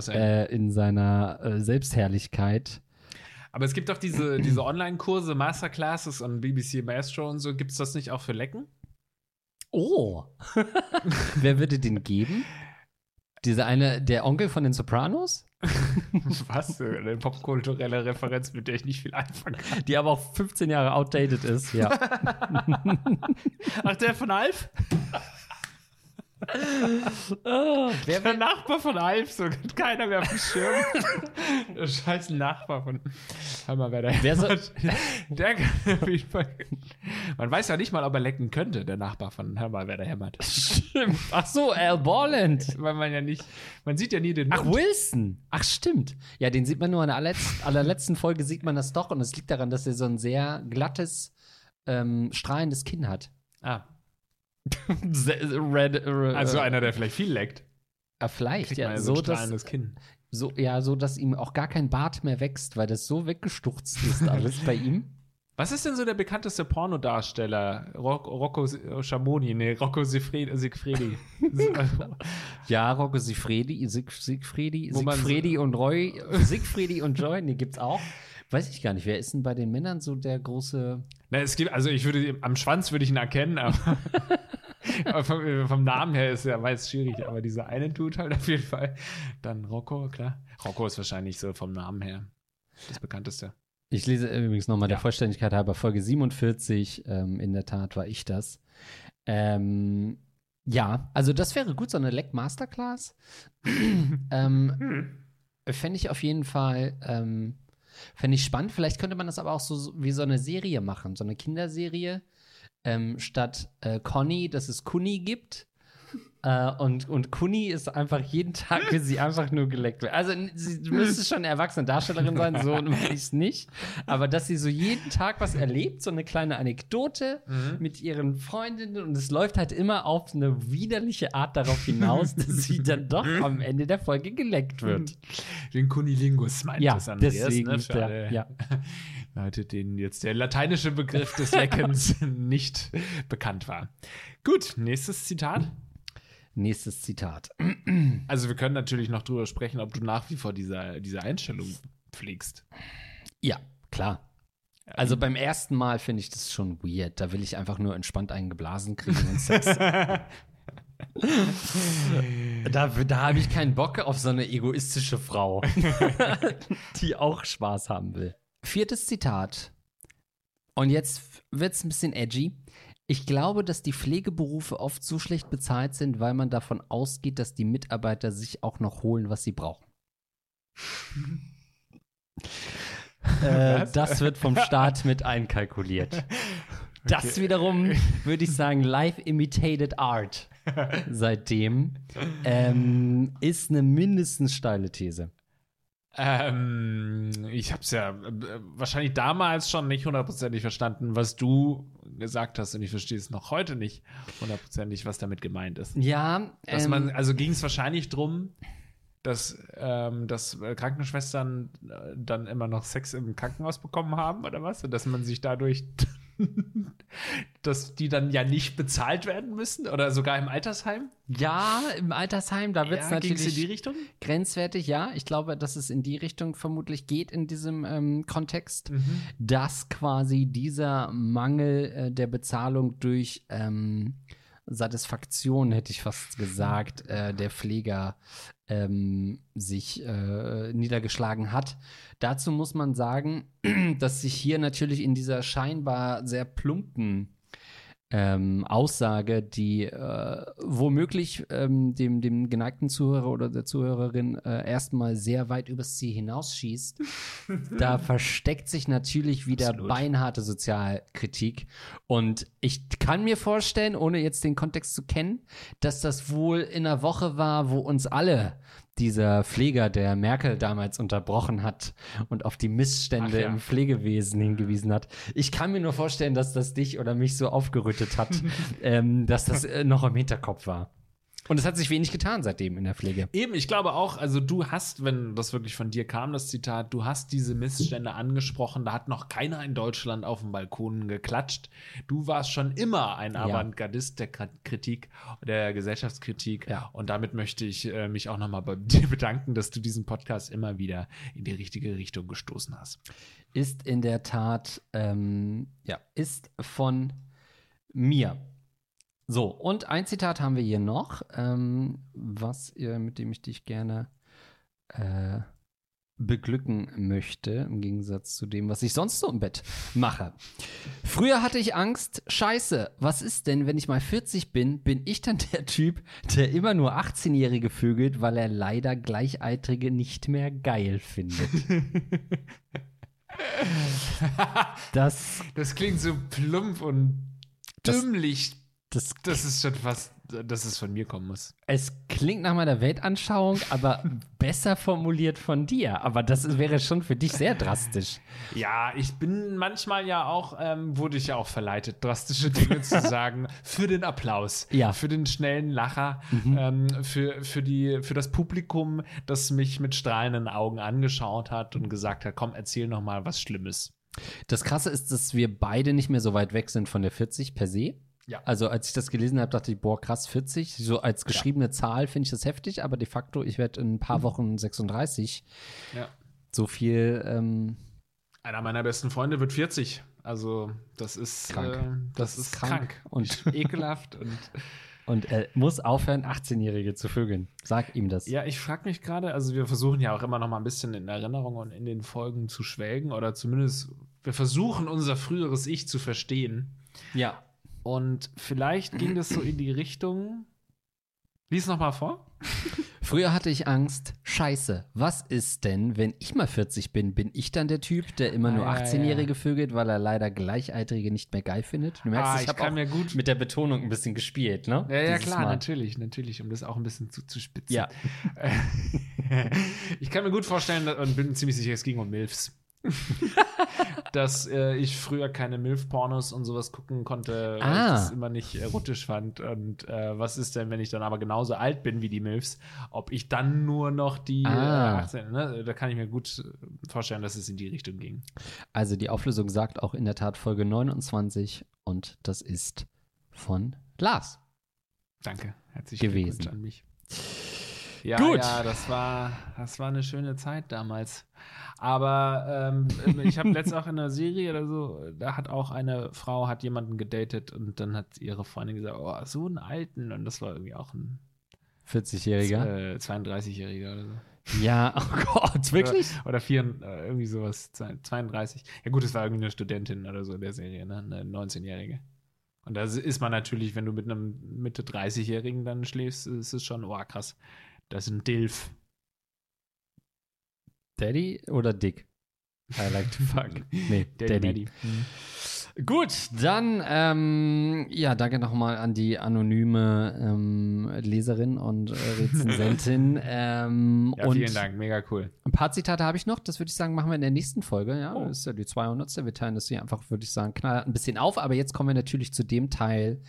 [SPEAKER 1] sein.
[SPEAKER 2] äh, in seiner äh, Selbstherrlichkeit.
[SPEAKER 1] Aber es gibt doch diese, diese Online-Kurse, Masterclasses und BBC Maestro und so. Gibt es das nicht auch für Lecken?
[SPEAKER 2] Oh. (laughs) Wer würde den geben? Dieser eine, der Onkel von den Sopranos? (laughs)
[SPEAKER 1] Was? Eine popkulturelle Referenz, mit der ich nicht viel anfangen kann.
[SPEAKER 2] Die aber auch 15 Jahre outdated ist, ja. (laughs)
[SPEAKER 1] Ach, der von Alf? (laughs)
[SPEAKER 2] wer,
[SPEAKER 1] Der Nachbar von Alf, so hat keiner mehr auf dem Schirm. (laughs) Der scheiß Nachbar von. Hör mal, wer da
[SPEAKER 2] Wer so-
[SPEAKER 1] hämmert. (laughs) Der kann auf jeden Fall. Man weiß ja nicht mal, ob er lecken könnte, der Nachbar von Hör mal, wer da hämmert.
[SPEAKER 2] Stimmt. Ach so, Al Borland.
[SPEAKER 1] Weil man ja nicht. Man sieht ja nie den
[SPEAKER 2] Ach,
[SPEAKER 1] Mund.
[SPEAKER 2] Wilson. Ach, stimmt. Ja, den sieht man nur in der allerletzten, allerletzten Folge, sieht man das doch. Und es liegt daran, dass er so ein sehr glattes, ähm, strahlendes Kinn hat.
[SPEAKER 1] Ah,
[SPEAKER 2] Red, äh,
[SPEAKER 1] also einer, der vielleicht viel leckt.
[SPEAKER 2] vielleicht,
[SPEAKER 1] Kriegt
[SPEAKER 2] ja.
[SPEAKER 1] man ja
[SPEAKER 2] So,
[SPEAKER 1] so
[SPEAKER 2] dass,
[SPEAKER 1] Kinn.
[SPEAKER 2] so, ja, so, dass ihm auch gar kein Bart mehr wächst, weil das so weggestuchzt ist (laughs) alles bei ihm.
[SPEAKER 1] Was ist denn so der bekannteste Pornodarsteller? Rock, Rocco Schamoni, nee, Rocco Siegfried, Siegfriedi. (laughs)
[SPEAKER 2] Ja, Rocco Siegfriedi, Sieg, Siegfriedi, Siegfriedi und Roy, Siegfriedi und Joy, nee, gibt's auch. Weiß ich gar nicht. Wer ist denn bei den Männern so der große
[SPEAKER 1] Na, es gibt, also ich würde, am Schwanz würde ich ihn erkennen, aber (laughs) vom, vom Namen her ist ja weiß schwierig, aber dieser eine tut halt auf jeden Fall. Dann Rocco, klar. Rocco ist wahrscheinlich so vom Namen her das bekannteste.
[SPEAKER 2] Ich lese übrigens nochmal der
[SPEAKER 1] Ja.
[SPEAKER 2] Vollständigkeit halber Folge 47. Ähm, in der Tat war ich das. Ähm, ja, also das wäre gut, so eine Leck Masterclass. (laughs) ähm, Fände ich auf jeden Fall, ähm, fände ich spannend. Vielleicht könnte man das aber auch so wie so eine Serie machen, so eine Kinderserie. Ähm, statt äh, Conny, dass es Kuni gibt. Äh, und, und Kuni ist einfach jeden Tag, wie sie einfach nur geleckt wird. Also sie müsste schon eine erwachsene Darstellerin sein, so (laughs) meine ich es nicht. Aber dass sie so jeden Tag was erlebt, so eine kleine Anekdote mit ihren Freundinnen und es läuft halt immer auf eine widerliche Art darauf hinaus, dass sie dann doch am Ende der Folge geleckt wird.
[SPEAKER 1] Den Kunilingus meint
[SPEAKER 2] Ja,
[SPEAKER 1] das Andreas,
[SPEAKER 2] deswegen,
[SPEAKER 1] ne?
[SPEAKER 2] Ja, ja.
[SPEAKER 1] Leute, denen jetzt der lateinische Begriff des Leckens (laughs) nicht bekannt war. Gut, nächstes Zitat.
[SPEAKER 2] Nächstes Zitat.
[SPEAKER 1] Also wir können natürlich noch drüber sprechen, ob du nach wie vor diese, diese Einstellung pflegst.
[SPEAKER 2] Ja, klar. Also beim ersten Mal finde ich das schon weird. Da will ich einfach nur entspannt einen geblasen kriegen und Sex. (laughs) da da habe ich keinen Bock auf so eine egoistische Frau, (laughs) die auch Spaß haben will. Viertes Zitat. Und jetzt wird es ein bisschen edgy. Ich glaube, dass die Pflegeberufe oft so schlecht bezahlt sind, weil man davon ausgeht, dass die Mitarbeiter sich auch noch holen, was sie brauchen. (laughs) äh, das wird vom Staat mit einkalkuliert. (laughs) Das
[SPEAKER 1] Okay.
[SPEAKER 2] wiederum würde ich sagen, live imitated art (laughs) seitdem ähm, ist eine mindestens steile These.
[SPEAKER 1] Ähm, ich habe es ja äh, wahrscheinlich damals schon nicht hundertprozentig verstanden, was du gesagt hast und ich verstehe es noch heute nicht hundertprozentig, was damit gemeint ist.
[SPEAKER 2] Ja,
[SPEAKER 1] Dass
[SPEAKER 2] ähm,
[SPEAKER 1] man, also ging es wahrscheinlich drum, dass, ähm, dass äh, Krankenschwestern äh, dann immer noch Sex im Krankenhaus bekommen haben oder was? Und dass man sich dadurch, (laughs) dass die dann ja nicht bezahlt werden müssen oder sogar im Altersheim?
[SPEAKER 2] ja, im Altersheim, da wird es
[SPEAKER 1] Ja,
[SPEAKER 2] natürlich
[SPEAKER 1] in die Richtung?
[SPEAKER 2] grenzwertig, ja. Ich glaube, dass es in die Richtung vermutlich geht in diesem ähm, Kontext,
[SPEAKER 1] Mhm.
[SPEAKER 2] dass quasi dieser Mangel äh, der Bezahlung durch ähm, Satisfaktion, hätte ich fast gesagt, äh, der Pfleger ähm, sich äh, niedergeschlagen hat. Dazu muss man sagen, (clears throat) dass sich hier natürlich in dieser scheinbar sehr plumpen ähm, Aussage, die äh, womöglich ähm, dem, dem geneigten Zuhörer oder der Zuhörerin äh, erstmal sehr weit übers Ziel hinausschießt. (laughs) da versteckt sich natürlich wieder
[SPEAKER 1] Absolut.
[SPEAKER 2] beinharte Sozialkritik. Und ich kann mir vorstellen, ohne jetzt den Kontext zu kennen, dass das wohl in einer Woche war, wo uns alle dieser Pfleger, der Merkel damals unterbrochen hat und auf die Missstände
[SPEAKER 1] ja.
[SPEAKER 2] im Pflegewesen hingewiesen hat. Ich kann mir nur vorstellen, dass das dich oder mich so aufgerüttet hat, (laughs) ähm, dass das äh, noch im Hinterkopf war. Und es hat sich wenig getan seitdem in der Pflege.
[SPEAKER 1] Eben, ich glaube auch, also du hast, wenn das wirklich von dir kam, das Zitat, du hast diese Missstände angesprochen, da hat noch keiner in Deutschland auf dem Balkon geklatscht. Du warst schon immer ein. Avantgardist der Kritik, der Gesellschaftskritik.
[SPEAKER 2] Ja.
[SPEAKER 1] Und damit möchte ich äh, mich auch nochmal bei (laughs) dir bedanken, dass du diesen Podcast immer wieder in die richtige Richtung gestoßen hast.
[SPEAKER 2] Ist in der Tat, ähm, ja, ist von mir. So, und ein Zitat haben wir hier noch, ähm, was, äh, mit dem ich dich gerne äh, beglücken möchte, im Gegensatz zu dem, was ich sonst so im Bett mache. Früher hatte ich Angst, scheiße, was ist denn, wenn ich mal 40 bin, bin ich dann der Typ, der immer nur 18-Jährige vögelt, weil er leider Gleichaltrige nicht mehr geil findet. (laughs) Das,
[SPEAKER 1] Das klingt so plump und dümmlich.
[SPEAKER 2] Das
[SPEAKER 1] Das ist schon fast, dass es von mir kommen muss.
[SPEAKER 2] Es klingt nach meiner Weltanschauung, aber besser formuliert von dir. Aber das wäre schon für dich sehr drastisch.
[SPEAKER 1] Ja, ich bin manchmal ja auch, ähm, wurde ich ja auch verleitet, drastische Dinge zu sagen, für den Applaus,
[SPEAKER 2] Ja.
[SPEAKER 1] für den schnellen Lacher, ähm, für, für, die, für das Publikum, das mich mit strahlenden Augen angeschaut hat und gesagt hat, komm, erzähl noch mal was Schlimmes.
[SPEAKER 2] Das Krasse ist, dass wir beide nicht mehr so weit weg sind von der 40 per se.
[SPEAKER 1] Ja.
[SPEAKER 2] Also als ich das gelesen habe, dachte ich, boah, krass, 40. So als geschriebene Zahl finde ich das heftig, aber de facto, ich werde in ein paar Wochen 36.
[SPEAKER 1] Ja.
[SPEAKER 2] So viel, ähm,
[SPEAKER 1] Einer meiner besten Freunde wird 40. Also, das ist
[SPEAKER 2] Krank.
[SPEAKER 1] Äh, das, ist krank,
[SPEAKER 2] Und, (laughs)
[SPEAKER 1] ekelhaft und
[SPEAKER 2] und er muss aufhören, 18-Jährige zu vögeln. Sag ihm das.
[SPEAKER 1] Ja, ich frage mich gerade, also wir versuchen ja auch immer noch mal ein bisschen in Erinnerung und in den Folgen zu schwelgen oder zumindest wir versuchen unser früheres Ich zu verstehen.
[SPEAKER 2] ja.
[SPEAKER 1] Und vielleicht ging das so in die Richtung. Lies noch mal vor.
[SPEAKER 2] Früher hatte ich Angst, scheiße, was ist denn, wenn ich mal 40 bin? Bin ich dann der Typ, der immer nur
[SPEAKER 1] Ah, ja,
[SPEAKER 2] 18-Jährige vögelt, weil er leider Gleichaltrige nicht mehr geil findet? Du merkst,
[SPEAKER 1] Ah,
[SPEAKER 2] ich
[SPEAKER 1] ich
[SPEAKER 2] habe
[SPEAKER 1] mir gut-
[SPEAKER 2] mit der Betonung ein bisschen gespielt, ne?
[SPEAKER 1] Ja, ja,
[SPEAKER 2] Dieses
[SPEAKER 1] klar,
[SPEAKER 2] Mal.
[SPEAKER 1] natürlich, natürlich, um das auch ein bisschen zuzuspitzen.
[SPEAKER 2] Ja. (laughs)
[SPEAKER 1] ich kann mir gut vorstellen und bin ziemlich sicher, es ging um Milfs. (laughs) dass äh, ich früher keine Milf-Pornos und sowas gucken konnte, weil
[SPEAKER 2] Ah.
[SPEAKER 1] ich das immer nicht erotisch fand. Und äh, was ist denn, wenn ich dann aber genauso alt bin wie die Milfs, ob ich dann nur noch die
[SPEAKER 2] Ah.
[SPEAKER 1] äh, 18, ne? Da kann ich mir gut vorstellen, dass es in die Richtung ging.
[SPEAKER 2] Also die Auflösung sagt auch in der Tat Folge 29 und das ist von Lars.
[SPEAKER 1] Danke, herzlich
[SPEAKER 2] Gewesen.
[SPEAKER 1] Glückwunsch an mich. Ja,
[SPEAKER 2] Gut.
[SPEAKER 1] ja, das war, das war eine schöne Zeit damals. Aber ähm, ich habe letztens auch in einer Serie oder so, da hat auch eine Frau hat jemanden gedatet und dann hat ihre Freundin gesagt, oh, so einen alten und das war irgendwie auch ein
[SPEAKER 2] 40-Jähriger.
[SPEAKER 1] äh, 32-Jähriger oder so.
[SPEAKER 2] Ja, oh Gott, wirklich?
[SPEAKER 1] Oder, oder vier, äh, irgendwie sowas, 32. Ja gut, es war irgendwie eine Studentin oder so in der Serie, ne? Eine 19-Jährige. Und da ist man natürlich, wenn du mit einem Mitte 30-Jährigen dann schläfst, ist es schon, oh krass, das ist ein Dilf.
[SPEAKER 2] Daddy oder Dick? I like to fuck. (laughs)
[SPEAKER 1] Nee, Daddy. Daddy. Mhm.
[SPEAKER 2] Gut, dann ähm, ja, danke nochmal an die anonyme ähm, Leserin und äh, Rezensentin. (laughs) ähm,
[SPEAKER 1] ja, vielen Dank, mega cool.
[SPEAKER 2] Ein paar Zitate habe ich noch, das würde ich sagen, machen wir in der nächsten Folge. Ja, oh. das ist ja die 200. Wir teilen das hier einfach, würde ich sagen, knall ein bisschen auf. Aber jetzt kommen wir natürlich zu dem Teil,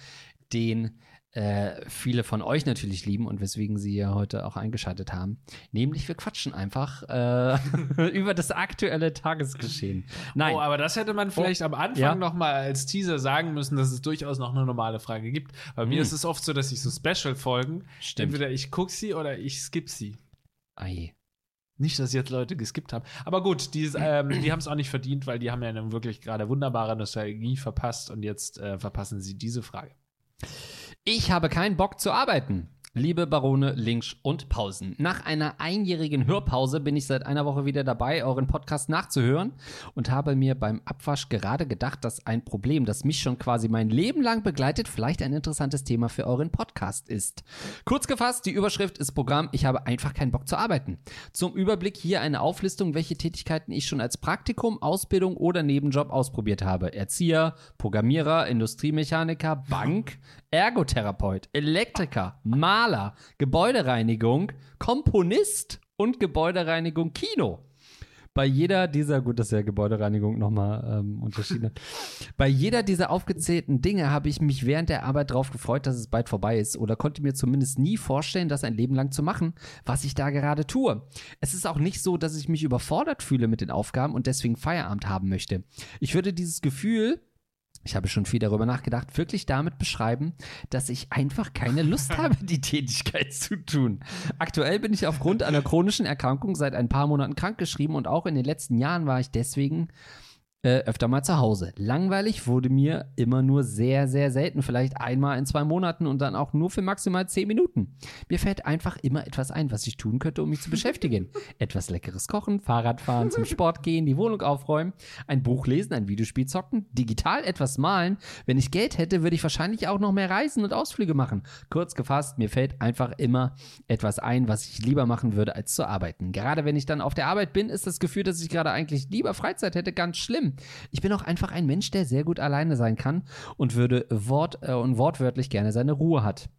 [SPEAKER 2] den äh, viele von euch natürlich lieben und weswegen sie ja heute auch eingeschaltet haben. Nämlich wir quatschen einfach äh, (laughs) über das aktuelle Tagesgeschehen. Nein.
[SPEAKER 1] Oh, aber das hätte man vielleicht oh, am Anfang ja? noch mal als Teaser sagen müssen, dass es durchaus noch eine normale Frage gibt. Bei hm. mir ist es oft so, dass ich so Special-Folgen, entweder ich gucke sie oder ich skippe sie.
[SPEAKER 2] Ei.
[SPEAKER 1] Nicht, dass jetzt Leute geskippt haben. Aber gut, die, ähm, die haben es auch nicht verdient, weil die haben ja dann wirklich gerade wunderbare Nostalgie verpasst und jetzt äh, verpassen sie diese Frage.
[SPEAKER 2] Ich habe keinen Bock zu arbeiten. Liebe Barone, Links und Pausen. Nach einer einjährigen Hörpause bin ich seit einer Woche wieder dabei, euren Podcast nachzuhören und habe mir beim Abwasch gerade gedacht, dass ein Problem, das mich schon quasi mein Leben lang begleitet, vielleicht ein interessantes Thema für euren Podcast ist. Kurz gefasst, die Überschrift ist Programm, ich habe einfach keinen Bock zu arbeiten. Zum Überblick hier eine Auflistung, welche Tätigkeiten ich schon als Praktikum, Ausbildung oder Nebenjob ausprobiert habe. Erzieher, Programmierer, Industriemechaniker, Bank, Ergotherapeut, Elektriker, Maler, Gebäudereinigung, Komponist und Gebäudereinigung Kino. Bei jeder dieser, gut, das ist ja Gebäudereinigung nochmal ähm, unterschieden. (laughs) Bei jeder dieser aufgezählten Dinge habe ich mich während der Arbeit darauf gefreut, dass es bald vorbei ist oder konnte mir zumindest nie vorstellen, das ein Leben lang zu machen, was ich da gerade tue. Es ist auch nicht so, dass ich mich überfordert fühle mit den Aufgaben und deswegen Feierabend haben möchte. Ich würde dieses Gefühl ich habe schon viel darüber nachgedacht, wirklich damit beschreiben, dass ich einfach keine Lust (laughs) habe, die Tätigkeit zu tun. Aktuell bin ich aufgrund (laughs) einer chronischen Erkrankung seit ein paar Monaten krankgeschrieben und auch in den letzten Jahren war ich deswegen äh, öfter mal zu Hause. Langweilig wurde mir immer nur sehr, sehr selten, vielleicht einmal in zwei Monaten und dann auch nur für maximal zehn Minuten. Mir fällt einfach immer etwas ein, was ich tun könnte, um mich zu beschäftigen. (laughs) etwas leckeres Kochen, Fahrradfahren, zum Sport gehen, die Wohnung aufräumen, ein Buch lesen, ein Videospiel zocken, digital etwas malen. Wenn ich Geld hätte, würde ich wahrscheinlich auch noch mehr Reisen und Ausflüge machen. Kurz gefasst, mir fällt einfach immer etwas ein, was ich lieber machen würde, als zu arbeiten. Gerade wenn ich dann auf der Arbeit bin, ist das Gefühl, dass ich gerade eigentlich lieber Freizeit hätte, ganz schlimm. Ich bin auch einfach ein Mensch, der sehr gut alleine sein kann und würde wort äh, und wortwörtlich gerne seine Ruhe hat.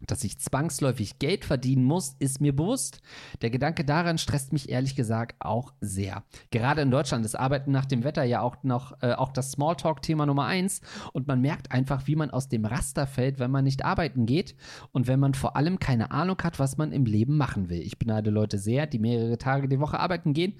[SPEAKER 2] Dass ich zwangsläufig Geld verdienen muss, ist mir bewusst. Der Gedanke daran stresst mich ehrlich gesagt auch sehr. Gerade in Deutschland ist Arbeiten nach dem Wetter ja auch noch äh, auch das Smalltalk-Thema Nummer eins und man merkt einfach, wie man aus dem Raster fällt, wenn man nicht arbeiten geht und wenn man vor allem keine Ahnung hat, was man im Leben machen will. Ich beneide Leute sehr, die mehrere Tage die Woche arbeiten gehen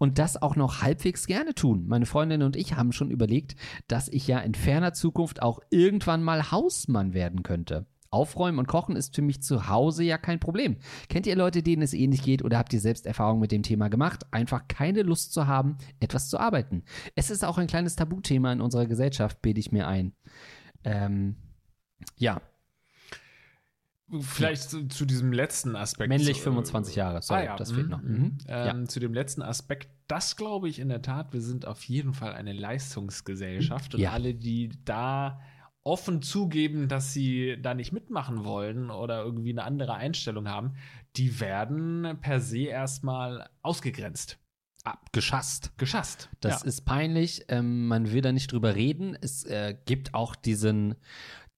[SPEAKER 2] und das auch noch halbwegs gerne tun. Meine Freundin und ich haben schon überlegt, dass ich ja in ferner Zukunft auch irgendwann mal Hausmann werden könnte. Aufräumen und Kochen ist für mich zu Hause ja kein Problem. Kennt ihr Leute, denen es ähnlich geht oder habt ihr selbst Erfahrungen mit dem Thema gemacht? Einfach keine Lust zu haben, etwas zu arbeiten. Es ist auch ein kleines Tabuthema in unserer Gesellschaft, bilde ich mir ein. Ähm, ja,
[SPEAKER 1] Vielleicht zu, zu, diesem letzten Aspekt.
[SPEAKER 2] Männlich 25 Jahre, sorry, ah, ja. das fehlt noch. Mhm.
[SPEAKER 1] Mhm. Ähm, ja. Zu dem letzten Aspekt, das glaube ich in der Tat, wir sind auf jeden Fall eine Leistungsgesellschaft und alle, die da offen zugeben, dass sie da nicht mitmachen wollen oder irgendwie eine andere Einstellung haben, die werden per se erstmal ausgegrenzt.
[SPEAKER 2] Geschasst.
[SPEAKER 1] Geschasst.
[SPEAKER 2] Das ja. ist peinlich. Ähm, man will da nicht drüber reden. Es äh, gibt auch diesen,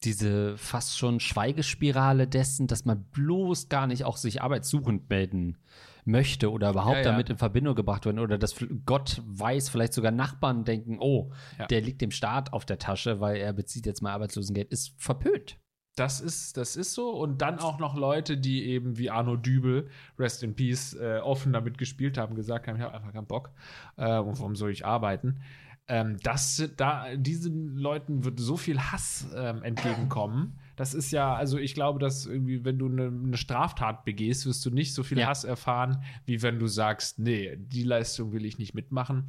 [SPEAKER 2] diese fast schon Schweigespirale dessen, dass man bloß gar nicht auch sich arbeitssuchend melden möchte oder überhaupt ja, ja. damit in Verbindung gebracht werden oder dass Gott weiß, vielleicht sogar Nachbarn denken, oh, ja. der liegt dem Staat auf der Tasche, weil er bezieht jetzt mal Arbeitslosengeld, ist verpönt.
[SPEAKER 1] Das ist, das ist so. Und dann auch noch Leute, die eben wie Arno Dübel, Rest in Peace, äh, offen damit gespielt haben, gesagt haben, ich habe einfach keinen Bock, äh, warum soll ich arbeiten? Ähm, das, da, diesen Leuten wird so viel Hass ähm, entgegenkommen. Das ist ja, also ich glaube, dass irgendwie, wenn du eine ne Straftat begehst, wirst du nicht so viel ja. Hass erfahren, wie wenn du sagst, nee, die Leistung will ich nicht mitmachen.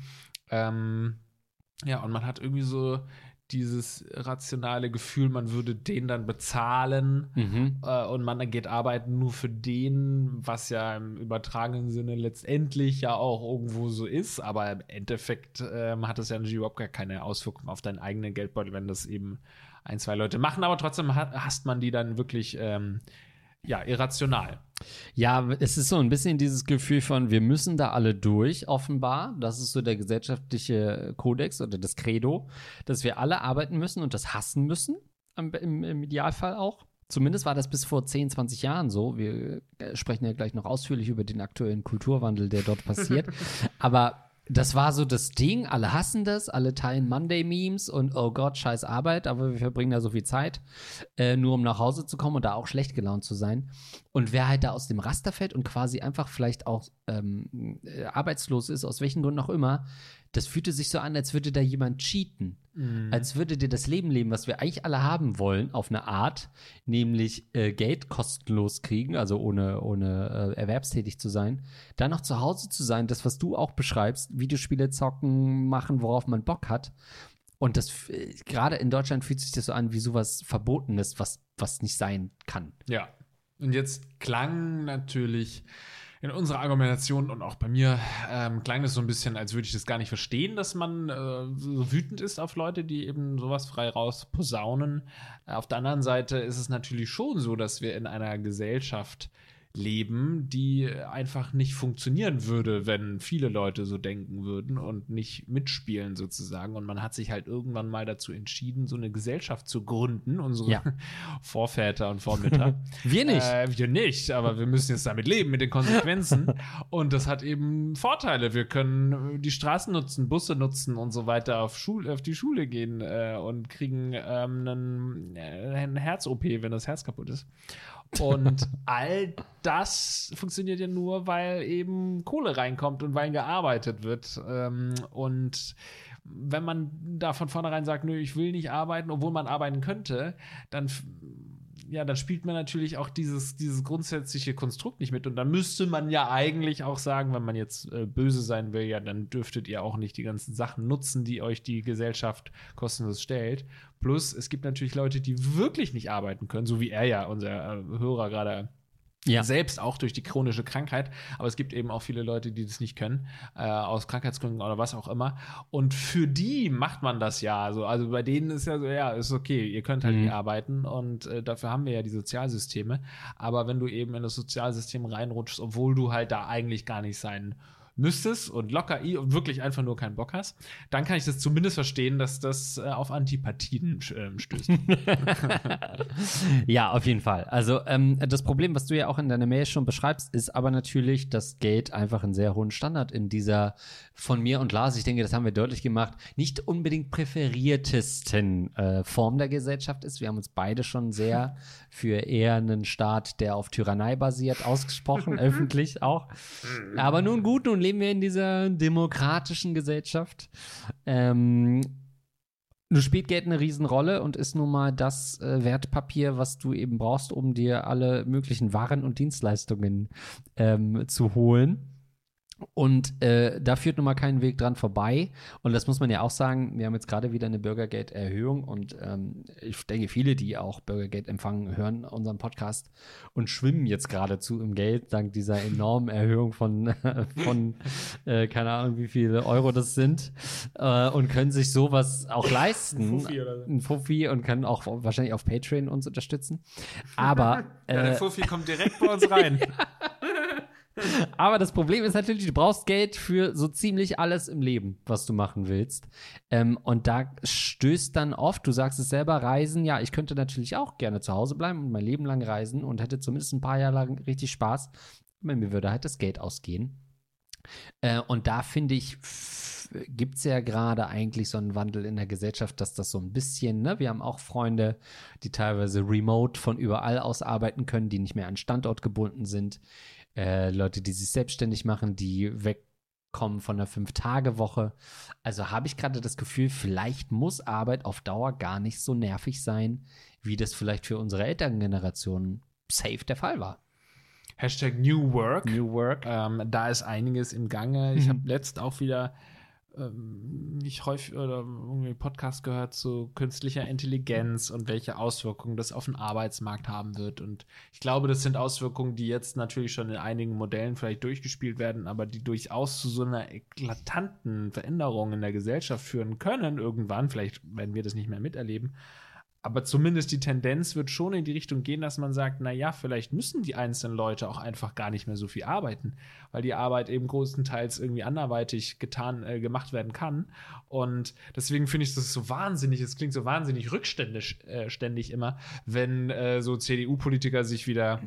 [SPEAKER 1] Ähm, ja, und man hat irgendwie so dieses rationale Gefühl, man würde den dann bezahlen
[SPEAKER 2] Mhm.
[SPEAKER 1] äh, und man geht arbeiten nur für den, was ja im übertragenen Sinne letztendlich ja auch irgendwo so ist, aber im Endeffekt ähm, hat das ja natürlich überhaupt gar keine Auswirkung auf deinen eigenen Geldbeutel, wenn das eben ein, zwei Leute machen, aber trotzdem ha hasst man die dann wirklich ähm, ja, irrational.
[SPEAKER 2] Ja, es ist so ein bisschen dieses Gefühl von, wir müssen da alle durch, offenbar. Das ist so der gesellschaftliche Kodex oder das Credo, dass wir alle arbeiten müssen und das hassen müssen, im, im, im Idealfall auch. Zumindest war das bis vor 10, 20 Jahren so. Wir äh, sprechen ja gleich noch ausführlich über den aktuellen Kulturwandel, der dort passiert. (laughs) Aber das war so das Ding. Alle hassen das, alle teilen Monday-Memes und oh Gott, scheiß Arbeit, aber wir verbringen da so viel Zeit, äh, nur um nach Hause zu kommen und da auch schlecht gelaunt zu sein. Und wer halt da aus dem Raster fällt und quasi einfach vielleicht auch ähm, äh, arbeitslos ist, aus welchen Gründen auch immer, das fühlte sich so an, als würde da jemand cheaten. Als würde dir das Leben leben, was wir eigentlich alle haben wollen, auf eine Art, nämlich äh, Geld kostenlos kriegen, also ohne, ohne äh, erwerbstätig zu sein, dann noch zu Hause zu sein, das, was du auch beschreibst, Videospiele zocken, machen, worauf man Bock hat. Und das äh, gerade in Deutschland fühlt sich das so an wie sowas Verbotenes, was, was nicht sein kann.
[SPEAKER 1] Ja. Und jetzt klang natürlich in unserer Argumentation und auch bei mir ähm, klang es so ein bisschen, als würde ich das gar nicht verstehen, dass man äh, so wütend ist auf Leute, die eben sowas frei raus posaunen. Auf der anderen Seite ist es natürlich schon so, dass wir in einer Gesellschaft leben, die einfach nicht funktionieren würde, wenn viele Leute so denken würden und nicht mitspielen sozusagen. Und man hat sich halt irgendwann mal dazu entschieden, so eine Gesellschaft zu gründen, unsere
[SPEAKER 2] Ja. (laughs)
[SPEAKER 1] Vorväter und Vormütter. (laughs)
[SPEAKER 2] Wir nicht.
[SPEAKER 1] Äh, wir nicht, aber wir müssen jetzt damit leben, mit den Konsequenzen. (laughs) und das hat eben Vorteile. Wir können die Straßen nutzen, Busse nutzen und so weiter, auf, Schul auf die Schule gehen äh, und kriegen ähm, einen, äh, eine Herz-OP, wenn das Herz kaputt ist. Und (laughs) all das funktioniert ja nur, weil eben Kohle reinkommt und weil gearbeitet wird. Ähm, und wenn man da von vornherein sagt, nö, ich will nicht arbeiten, obwohl man arbeiten könnte, dann ja, dann spielt man natürlich auch dieses, dieses grundsätzliche Konstrukt nicht mit. Und dann müsste man ja eigentlich auch sagen, wenn man jetzt äh, böse sein will, ja, dann dürftet ihr auch nicht die ganzen Sachen nutzen, die euch die Gesellschaft kostenlos stellt. Plus, es gibt natürlich Leute, die wirklich nicht arbeiten können, so wie er ja, unser äh, Hörer gerade
[SPEAKER 2] Ja.
[SPEAKER 1] selbst auch durch die chronische Krankheit. Aber es gibt eben auch viele Leute, die das nicht können, äh, aus Krankheitsgründen oder was auch immer. Und für die macht man das ja. So. Also bei denen ist ja so, ja, ist okay, ihr könnt halt
[SPEAKER 2] Mhm.
[SPEAKER 1] nicht arbeiten und äh, dafür haben wir ja die Sozialsysteme. Aber wenn du eben in das Sozialsystem reinrutschst, obwohl du halt da eigentlich gar nicht sein müsstest und locker i und wirklich einfach nur keinen Bock hast, dann kann ich das zumindest verstehen, dass das äh, auf Antipathien ähm, stößt. (laughs)
[SPEAKER 2] ja, auf jeden Fall. Also ähm, das Problem, was du ja auch in deiner Mail schon beschreibst, ist aber natürlich, dass Geld einfach einen sehr hohen Standard in dieser von mir und Lars, ich denke, das haben wir deutlich gemacht, nicht unbedingt präferiertesten äh, Form der Gesellschaft ist. Wir haben uns beide schon sehr für eher einen Staat, der auf Tyrannei basiert, ausgesprochen, (laughs) öffentlich auch. Aber nun gut, nun leben wir in dieser demokratischen Gesellschaft. Ähm, Nun spielt Geld eine Riesenrolle und ist nun mal das äh, Wertpapier, was du eben brauchst, um dir alle möglichen Waren und Dienstleistungen ähm, zu holen. Und äh, da führt nun mal kein Weg dran vorbei. Und das muss man ja auch sagen, wir haben jetzt gerade wieder eine Bürgergeld-Erhöhung und ähm, ich denke, viele, die auch Bürgergeld empfangen, hören unseren Podcast und schwimmen jetzt geradezu im Geld, dank dieser enormen Erhöhung von, (laughs) von äh, keine Ahnung, wie viele Euro das sind, äh, und können sich sowas auch leisten.
[SPEAKER 1] Fuffi oder so.
[SPEAKER 2] Ein Fuffi und können auch wahrscheinlich auf Patreon uns unterstützen. Aber (laughs)
[SPEAKER 1] Ja, der
[SPEAKER 2] äh,
[SPEAKER 1] Fuffi kommt direkt bei uns rein. (laughs) (laughs)
[SPEAKER 2] aber das Problem ist natürlich, du brauchst Geld für so ziemlich alles im Leben, was du machen willst. Ähm, und da stößt dann oft, du sagst es selber, Reisen, ja, ich könnte natürlich auch gerne zu Hause bleiben und mein Leben lang reisen und hätte zumindest ein paar Jahre lang richtig Spaß. Aber mir würde halt das Geld ausgehen. Äh, und da finde ich, gibt es ja gerade eigentlich so einen Wandel in der Gesellschaft, dass das so ein bisschen, ne, wir haben auch Freunde, die teilweise remote von überall aus arbeiten können, die nicht mehr an Standort gebunden sind. Äh, Leute, die sich selbstständig machen, die wegkommen von der Fünf-Tage-Woche. Also habe ich gerade das Gefühl, vielleicht muss Arbeit auf Dauer gar nicht so nervig sein, wie das vielleicht für unsere Elterngeneration safe der Fall war.
[SPEAKER 1] Hashtag New Work.
[SPEAKER 2] New Work.
[SPEAKER 1] Ähm, da ist einiges im Gange. Ich
[SPEAKER 2] Mhm.
[SPEAKER 1] habe letzt auch wieder ähm, ich häufig oder irgendwie Podcast gehört zu künstlicher Intelligenz und welche Auswirkungen das auf den Arbeitsmarkt haben wird. Und ich glaube, das sind Auswirkungen, die jetzt natürlich schon in einigen Modellen vielleicht durchgespielt werden, aber die durchaus zu so einer eklatanten Veränderung in der Gesellschaft führen können irgendwann. Vielleicht werden wir das nicht mehr miterleben aber zumindest die Tendenz wird schon in die Richtung gehen, dass man sagt, na ja, vielleicht müssen die einzelnen Leute auch einfach gar nicht mehr so viel arbeiten, weil die Arbeit eben größtenteils irgendwie anderweitig getan äh, gemacht werden kann. Und deswegen finde ich das so wahnsinnig, es klingt so wahnsinnig rückständig äh, ständig immer, wenn äh, so CDU-Politiker sich wieder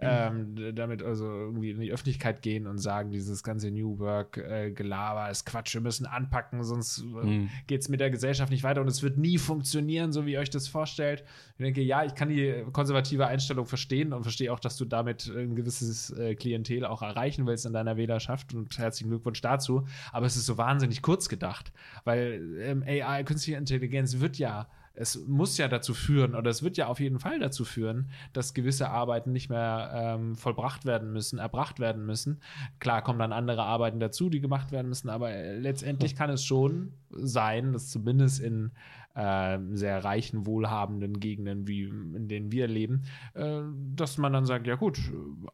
[SPEAKER 1] ähm, damit also irgendwie in die Öffentlichkeit gehen und sagen, dieses ganze New Work-Gelaber äh, ist Quatsch, wir müssen anpacken, sonst mhm. geht es mit der Gesellschaft nicht weiter und es wird nie funktionieren, so wie euch das vorstellt vorstellt. Ich denke, ja, ich kann die konservative Einstellung verstehen und verstehe auch, dass du damit ein gewisses äh, Klientel auch erreichen willst in deiner Wählerschaft und herzlichen Glückwunsch dazu. Aber es ist so wahnsinnig kurz gedacht, weil ähm, AI, künstliche Intelligenz wird ja es muss ja dazu führen, oder es wird ja auf jeden Fall dazu führen, dass gewisse Arbeiten nicht mehr ähm, vollbracht werden müssen, erbracht werden müssen. Klar kommen dann andere Arbeiten dazu, die gemacht werden müssen, aber äh, letztendlich kann es schon sein, dass zumindest in äh, sehr reichen, wohlhabenden Gegenden, wie in denen wir leben, äh, dass man dann sagt, ja gut,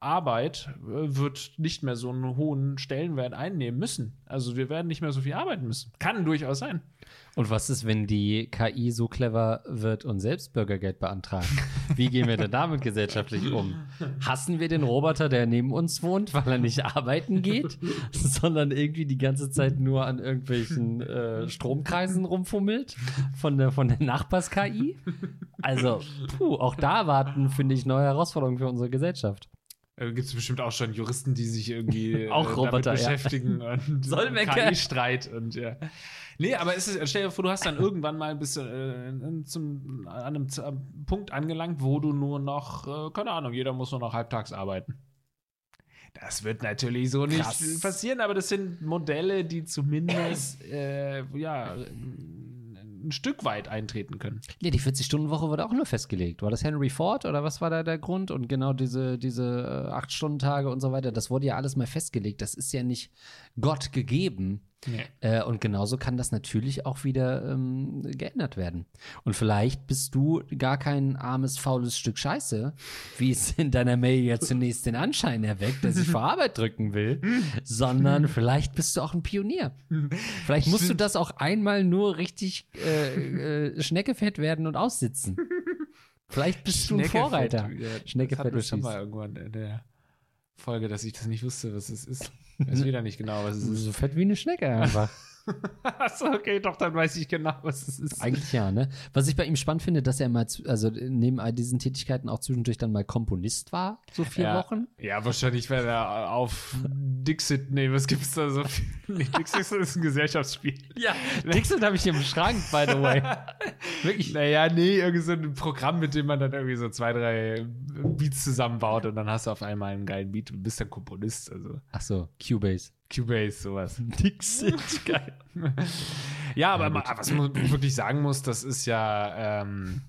[SPEAKER 1] Arbeit äh, wird nicht mehr so einen hohen Stellenwert einnehmen müssen. Also wir werden nicht mehr so viel arbeiten müssen. Kann durchaus sein.
[SPEAKER 2] Und was ist, wenn die KI so clever wird und selbst Bürgergeld beantragt? Wie gehen wir denn damit gesellschaftlich um? Hassen wir den Roboter, der neben uns wohnt, weil er nicht arbeiten geht, (laughs) sondern irgendwie die ganze Zeit nur an irgendwelchen äh, Stromkreisen rumfummelt von der, von der Nachbars-KI? Also, puh, auch da warten, finde ich, neue Herausforderungen für unsere Gesellschaft.
[SPEAKER 1] Äh, Gibt es bestimmt auch schon Juristen, die sich irgendwie (laughs)
[SPEAKER 2] auch äh, Roboter,
[SPEAKER 1] beschäftigen (laughs)
[SPEAKER 2] ja.
[SPEAKER 1] und KI-Streit und ja. Nee, aber ist es, stell dir vor, du hast dann irgendwann mal bis äh, zum, an einem Punkt angelangt, wo du nur noch, äh, keine Ahnung, jeder muss nur noch halbtags arbeiten. Das wird natürlich so Krass. nicht passieren, aber das sind Modelle, die zumindest (clears throat) äh, ja ein Stück weit eintreten können.
[SPEAKER 2] Ja, die 40-Stunden-Woche wurde auch nur festgelegt. War das Henry Ford oder was war da der Grund? Und genau diese, diese 8-Stunden-Tage und so weiter, das wurde ja alles mal festgelegt. Das ist ja nicht Gott gegeben. Nee. Äh, und genauso kann das natürlich auch wieder ähm, geändert werden. Und vielleicht bist du gar kein armes, faules Stück Scheiße, wie es in deiner Mail ja zunächst den Anschein erweckt, dass ich vor Arbeit drücken will, sondern vielleicht bist du auch ein Pionier. Vielleicht musst du das auch einmal nur richtig äh, äh, Schneckefett werden und aussitzen. Vielleicht bist du ein Vorreiter.
[SPEAKER 1] Ja, Schneckefett das schon mal irgendwann in der Folge, dass ich das nicht wusste, was es ist. Weiß wieder nicht genau, was es ist.
[SPEAKER 2] So fett wie eine Schnecke einfach. (laughs)
[SPEAKER 1] Achso, okay, doch, dann weiß ich genau, was es ist.
[SPEAKER 2] Eigentlich ja, ne? Was ich bei ihm spannend finde, dass er mal, also neben all diesen Tätigkeiten auch zwischendurch dann mal Komponist war, so vier
[SPEAKER 1] ja.
[SPEAKER 2] Wochen.
[SPEAKER 1] Ja, wahrscheinlich, wenn er auf Dixit, nee, was gibt's da so viel? (laughs) Nee, Dixit ist ein Gesellschaftsspiel.
[SPEAKER 2] Ja, Dixit habe ich hier im Schrank, by the way.
[SPEAKER 1] Wirklich? Naja, nee, irgendwie so ein Programm, mit dem man dann irgendwie so zwei, drei Beats zusammenbaut und dann hast du auf einmal einen geilen Beat und bist dann Komponist, also.
[SPEAKER 2] Ach so, Cubase.
[SPEAKER 1] Cubase, sowas. (laughs)
[SPEAKER 2] Dixit, geil.
[SPEAKER 1] ja, aber ja, was man wirklich sagen muss, das ist ja, ähm,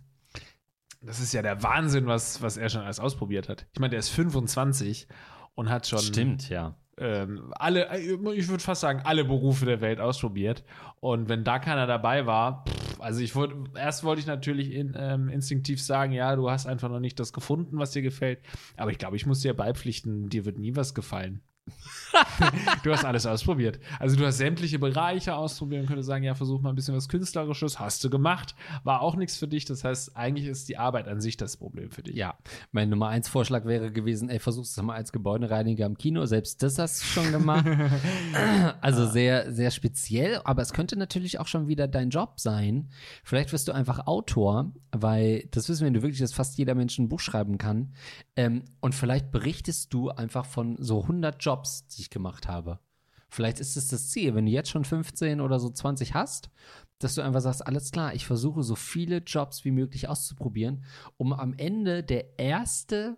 [SPEAKER 1] das ist ja der Wahnsinn, was, was er schon alles ausprobiert hat. Ich meine, der ist 25 und hat schon.
[SPEAKER 2] Stimmt, ja.
[SPEAKER 1] Ähm, alle, ich würde fast sagen, alle Berufe der Welt ausprobiert. Und wenn da keiner dabei war, pff, also ich wollte, erst wollte ich natürlich in, ähm, instinktiv sagen, ja, du hast einfach noch nicht das gefunden, was dir gefällt. Aber ich glaube, ich muss dir beipflichten, dir wird nie was gefallen. (laughs) du hast alles ausprobiert. Also du hast sämtliche Bereiche ausprobiert und könntest sagen, ja, versuch mal ein bisschen was Künstlerisches. Hast du gemacht. War auch nichts für dich. Das heißt, eigentlich ist die Arbeit an sich das Problem für dich.
[SPEAKER 2] Ja. Mein Nummer eins Vorschlag wäre gewesen, ey, versuch's mal als Gebäudereiniger im Kino. Selbst das hast du schon gemacht. (laughs) also sehr, sehr speziell. Aber es könnte natürlich auch schon wieder dein Job sein. Vielleicht wirst du einfach Autor, weil das wissen wir, wenn du wirklich, dass fast jeder Mensch ein Buch schreiben kann. Ähm, und vielleicht berichtest du einfach von so 100 Jobs Jobs, die ich gemacht habe. Vielleicht ist es das Ziel, wenn du jetzt schon 15 oder so 20 hast, dass du einfach sagst, alles klar, ich versuche so viele Jobs wie möglich auszuprobieren, um am Ende der erste,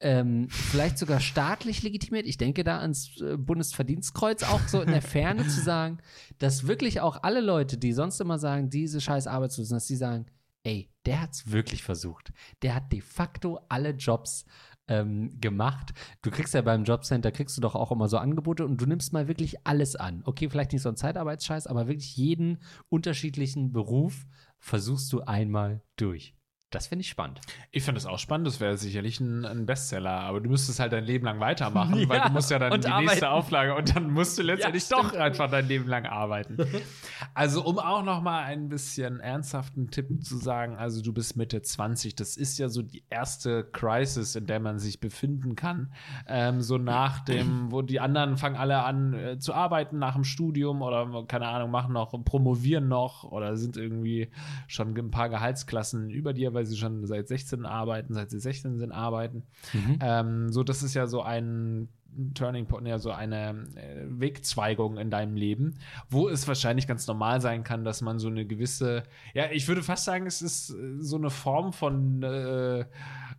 [SPEAKER 2] ähm, vielleicht sogar staatlich legitimiert, ich denke da ans äh, Bundesverdienstkreuz auch so in der Ferne zu sagen, dass wirklich auch alle Leute, die sonst immer sagen, diese scheiß Arbeitslosen, dass sie sagen, ey, der hat es wirklich versucht. Der hat de facto alle Jobs ähm, gemacht. Du kriegst ja beim Jobcenter, kriegst du doch auch immer so Angebote und du nimmst mal wirklich alles an. Okay, vielleicht nicht so ein Zeitarbeitsscheiß, aber wirklich jeden unterschiedlichen Beruf versuchst du einmal durch. Das finde ich spannend.
[SPEAKER 1] Ich finde es auch spannend, das wäre sicherlich ein, ein, Bestseller, aber du müsstest halt dein Leben lang weitermachen, (laughs) ja, weil du musst ja dann die arbeiten. nächste Auflage und dann musst du letztendlich ja, doch einfach dein Leben lang arbeiten. (laughs) also um auch noch mal ein bisschen ernsthaften Tipp zu sagen, also du bist Mitte 20, das ist ja so die erste Crisis, in der man sich befinden kann. Ähm, so nach dem, wo die anderen fangen alle an äh, zu arbeiten nach dem Studium oder keine Ahnung, machen noch, promovieren noch oder sind irgendwie schon ein paar Gehaltsklassen über dir, weil sie schon seit 16 arbeiten, seit sie 16 sind, arbeiten. Mhm. Ähm, so, das ist ja so ein Turning Point, ja, so eine äh, Wegzweigung in deinem Leben, wo es wahrscheinlich ganz normal sein kann, dass man so eine gewisse, ja, ich würde fast sagen, es ist äh, so eine Form von, äh,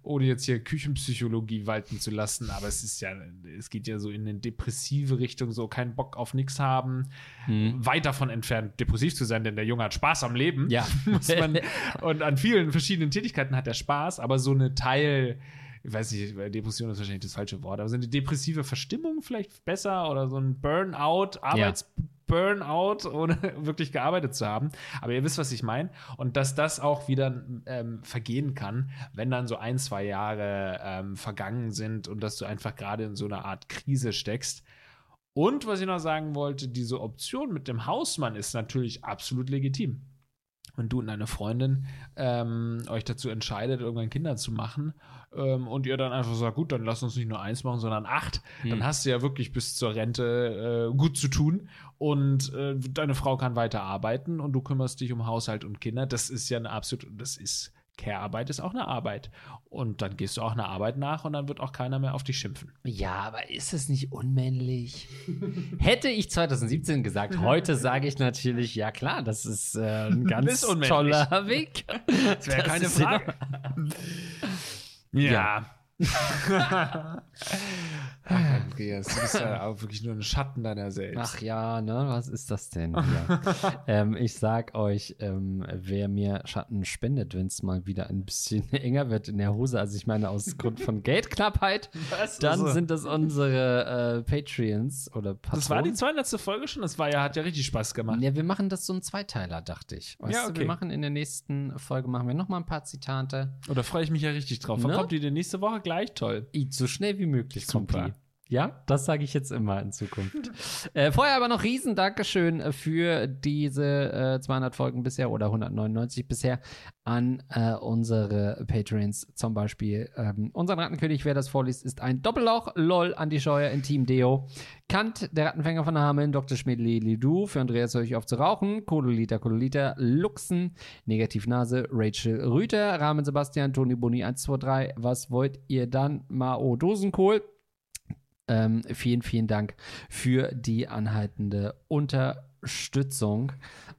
[SPEAKER 1] ohne jetzt hier Küchenpsychologie walten zu lassen, aber es ist ja, es geht ja so in eine depressive Richtung, so keinen Bock auf nichts haben, mhm. weit davon entfernt, depressiv zu sein, denn der Junge hat Spaß am Leben.
[SPEAKER 2] Ja. (laughs)
[SPEAKER 1] man, (laughs) und an vielen verschiedenen Tätigkeiten hat er Spaß, aber so eine Teil, ich weiß nicht, Depression ist wahrscheinlich das falsche Wort, aber so eine depressive Verstimmung vielleicht besser oder so ein Burnout, Arbeitsburnout, ja. ohne (laughs) wirklich gearbeitet zu haben. Aber ihr wisst, was ich meine. Und dass das auch wieder ähm, vergehen kann, wenn dann so ein, zwei Jahre ähm, vergangen sind und dass du einfach gerade in so einer Art Krise steckst. Und was ich noch sagen wollte, diese Option mit dem Hausmann ist natürlich absolut legitim wenn du und deine Freundin ähm, euch dazu entscheidet, irgendwann Kinder zu machen ähm, und ihr dann einfach sagt, gut, dann lass uns nicht nur eins machen, sondern acht, hm. dann hast du ja wirklich bis zur Rente äh, gut zu tun und äh, deine Frau kann weiter arbeiten und du kümmerst dich um Haushalt und Kinder. Das ist ja eine absolut, das ist Care-Arbeit ist auch eine Arbeit. Und dann gehst du auch einer Arbeit nach und dann wird auch keiner mehr auf dich schimpfen.
[SPEAKER 2] Ja, aber ist es nicht unmännlich? (laughs) Hätte ich 2017 gesagt, heute sage ich natürlich, ja klar, das ist äh, ein (laughs) ganz toller Weg. (laughs)
[SPEAKER 1] Das wäre keine Frage.
[SPEAKER 2] ja.
[SPEAKER 1] ja. Ach, Andreas, du bist ja auch wirklich nur ein Schatten deiner selbst.
[SPEAKER 2] Ach ja, ne? Was ist das denn hier? (laughs) ähm, ich sag euch, ähm, wer mir Schatten spendet, wenn es mal wieder ein bisschen (laughs) enger wird in der Hose, also ich meine aus Grund von (laughs) Geldknappheit, dann also. sind das unsere äh, Patreons oder
[SPEAKER 1] Patronen. Das war die 200. Folge schon, das war ja, hat ja richtig Spaß gemacht.
[SPEAKER 2] Ja, wir machen das so ein Zweiteiler, dachte ich. Weißt ja, okay. du, wir machen in der nächsten Folge machen wir noch mal ein paar Zitate.
[SPEAKER 1] Oder freue ich mich ja richtig drauf. Wann ne? kommt die denn nächste Woche? Gleich toll.
[SPEAKER 2] So schnell wie möglich Super. kommt die. Ja, das sage ich jetzt immer in Zukunft. (laughs) äh, vorher aber noch riesen Dankeschön für diese äh, 200 Folgen bisher oder 199 bisher an äh, unsere Patrons. Zum Beispiel ähm, unseren Rattenkönig, wer das vorliest, ist ein Doppelloch. LOL, Andi Scheuer in Team Deo. Kant, der Rattenfänger von Hameln, Dr. Schmidli Lidu, für Andreas höre ich auf zu rauchen, Kodolita Kodolita, Luxen, Negativnase, Rachel Rüter, Rahmen Sebastian, Toni Boni 123, was wollt ihr dann? Mao Dosenkohl, ähm, vielen, vielen Dank für die anhaltende Unterstützung.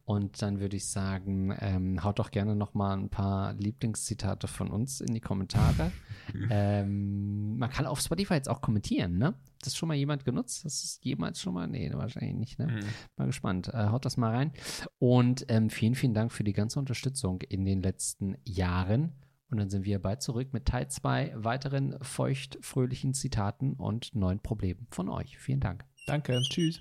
[SPEAKER 2] Und dann würde ich sagen, ähm, haut doch gerne noch mal ein paar Lieblingszitate von uns in die Kommentare. (laughs) ähm, man kann auf Spotify jetzt auch kommentieren, ne? Hat das schon mal jemand genutzt? Das ist jemals schon mal? Nee, wahrscheinlich nicht, ne? Mhm. Mal gespannt. Äh, haut das mal rein. Und ähm, vielen, vielen Dank für die ganze Unterstützung in den letzten Jahren. Und dann sind wir bald zurück mit Teil 2 weiteren feucht-fröhlichen Zitaten und neuen Problemen von euch. Vielen Dank.
[SPEAKER 1] Danke. Tschüss.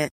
[SPEAKER 3] it.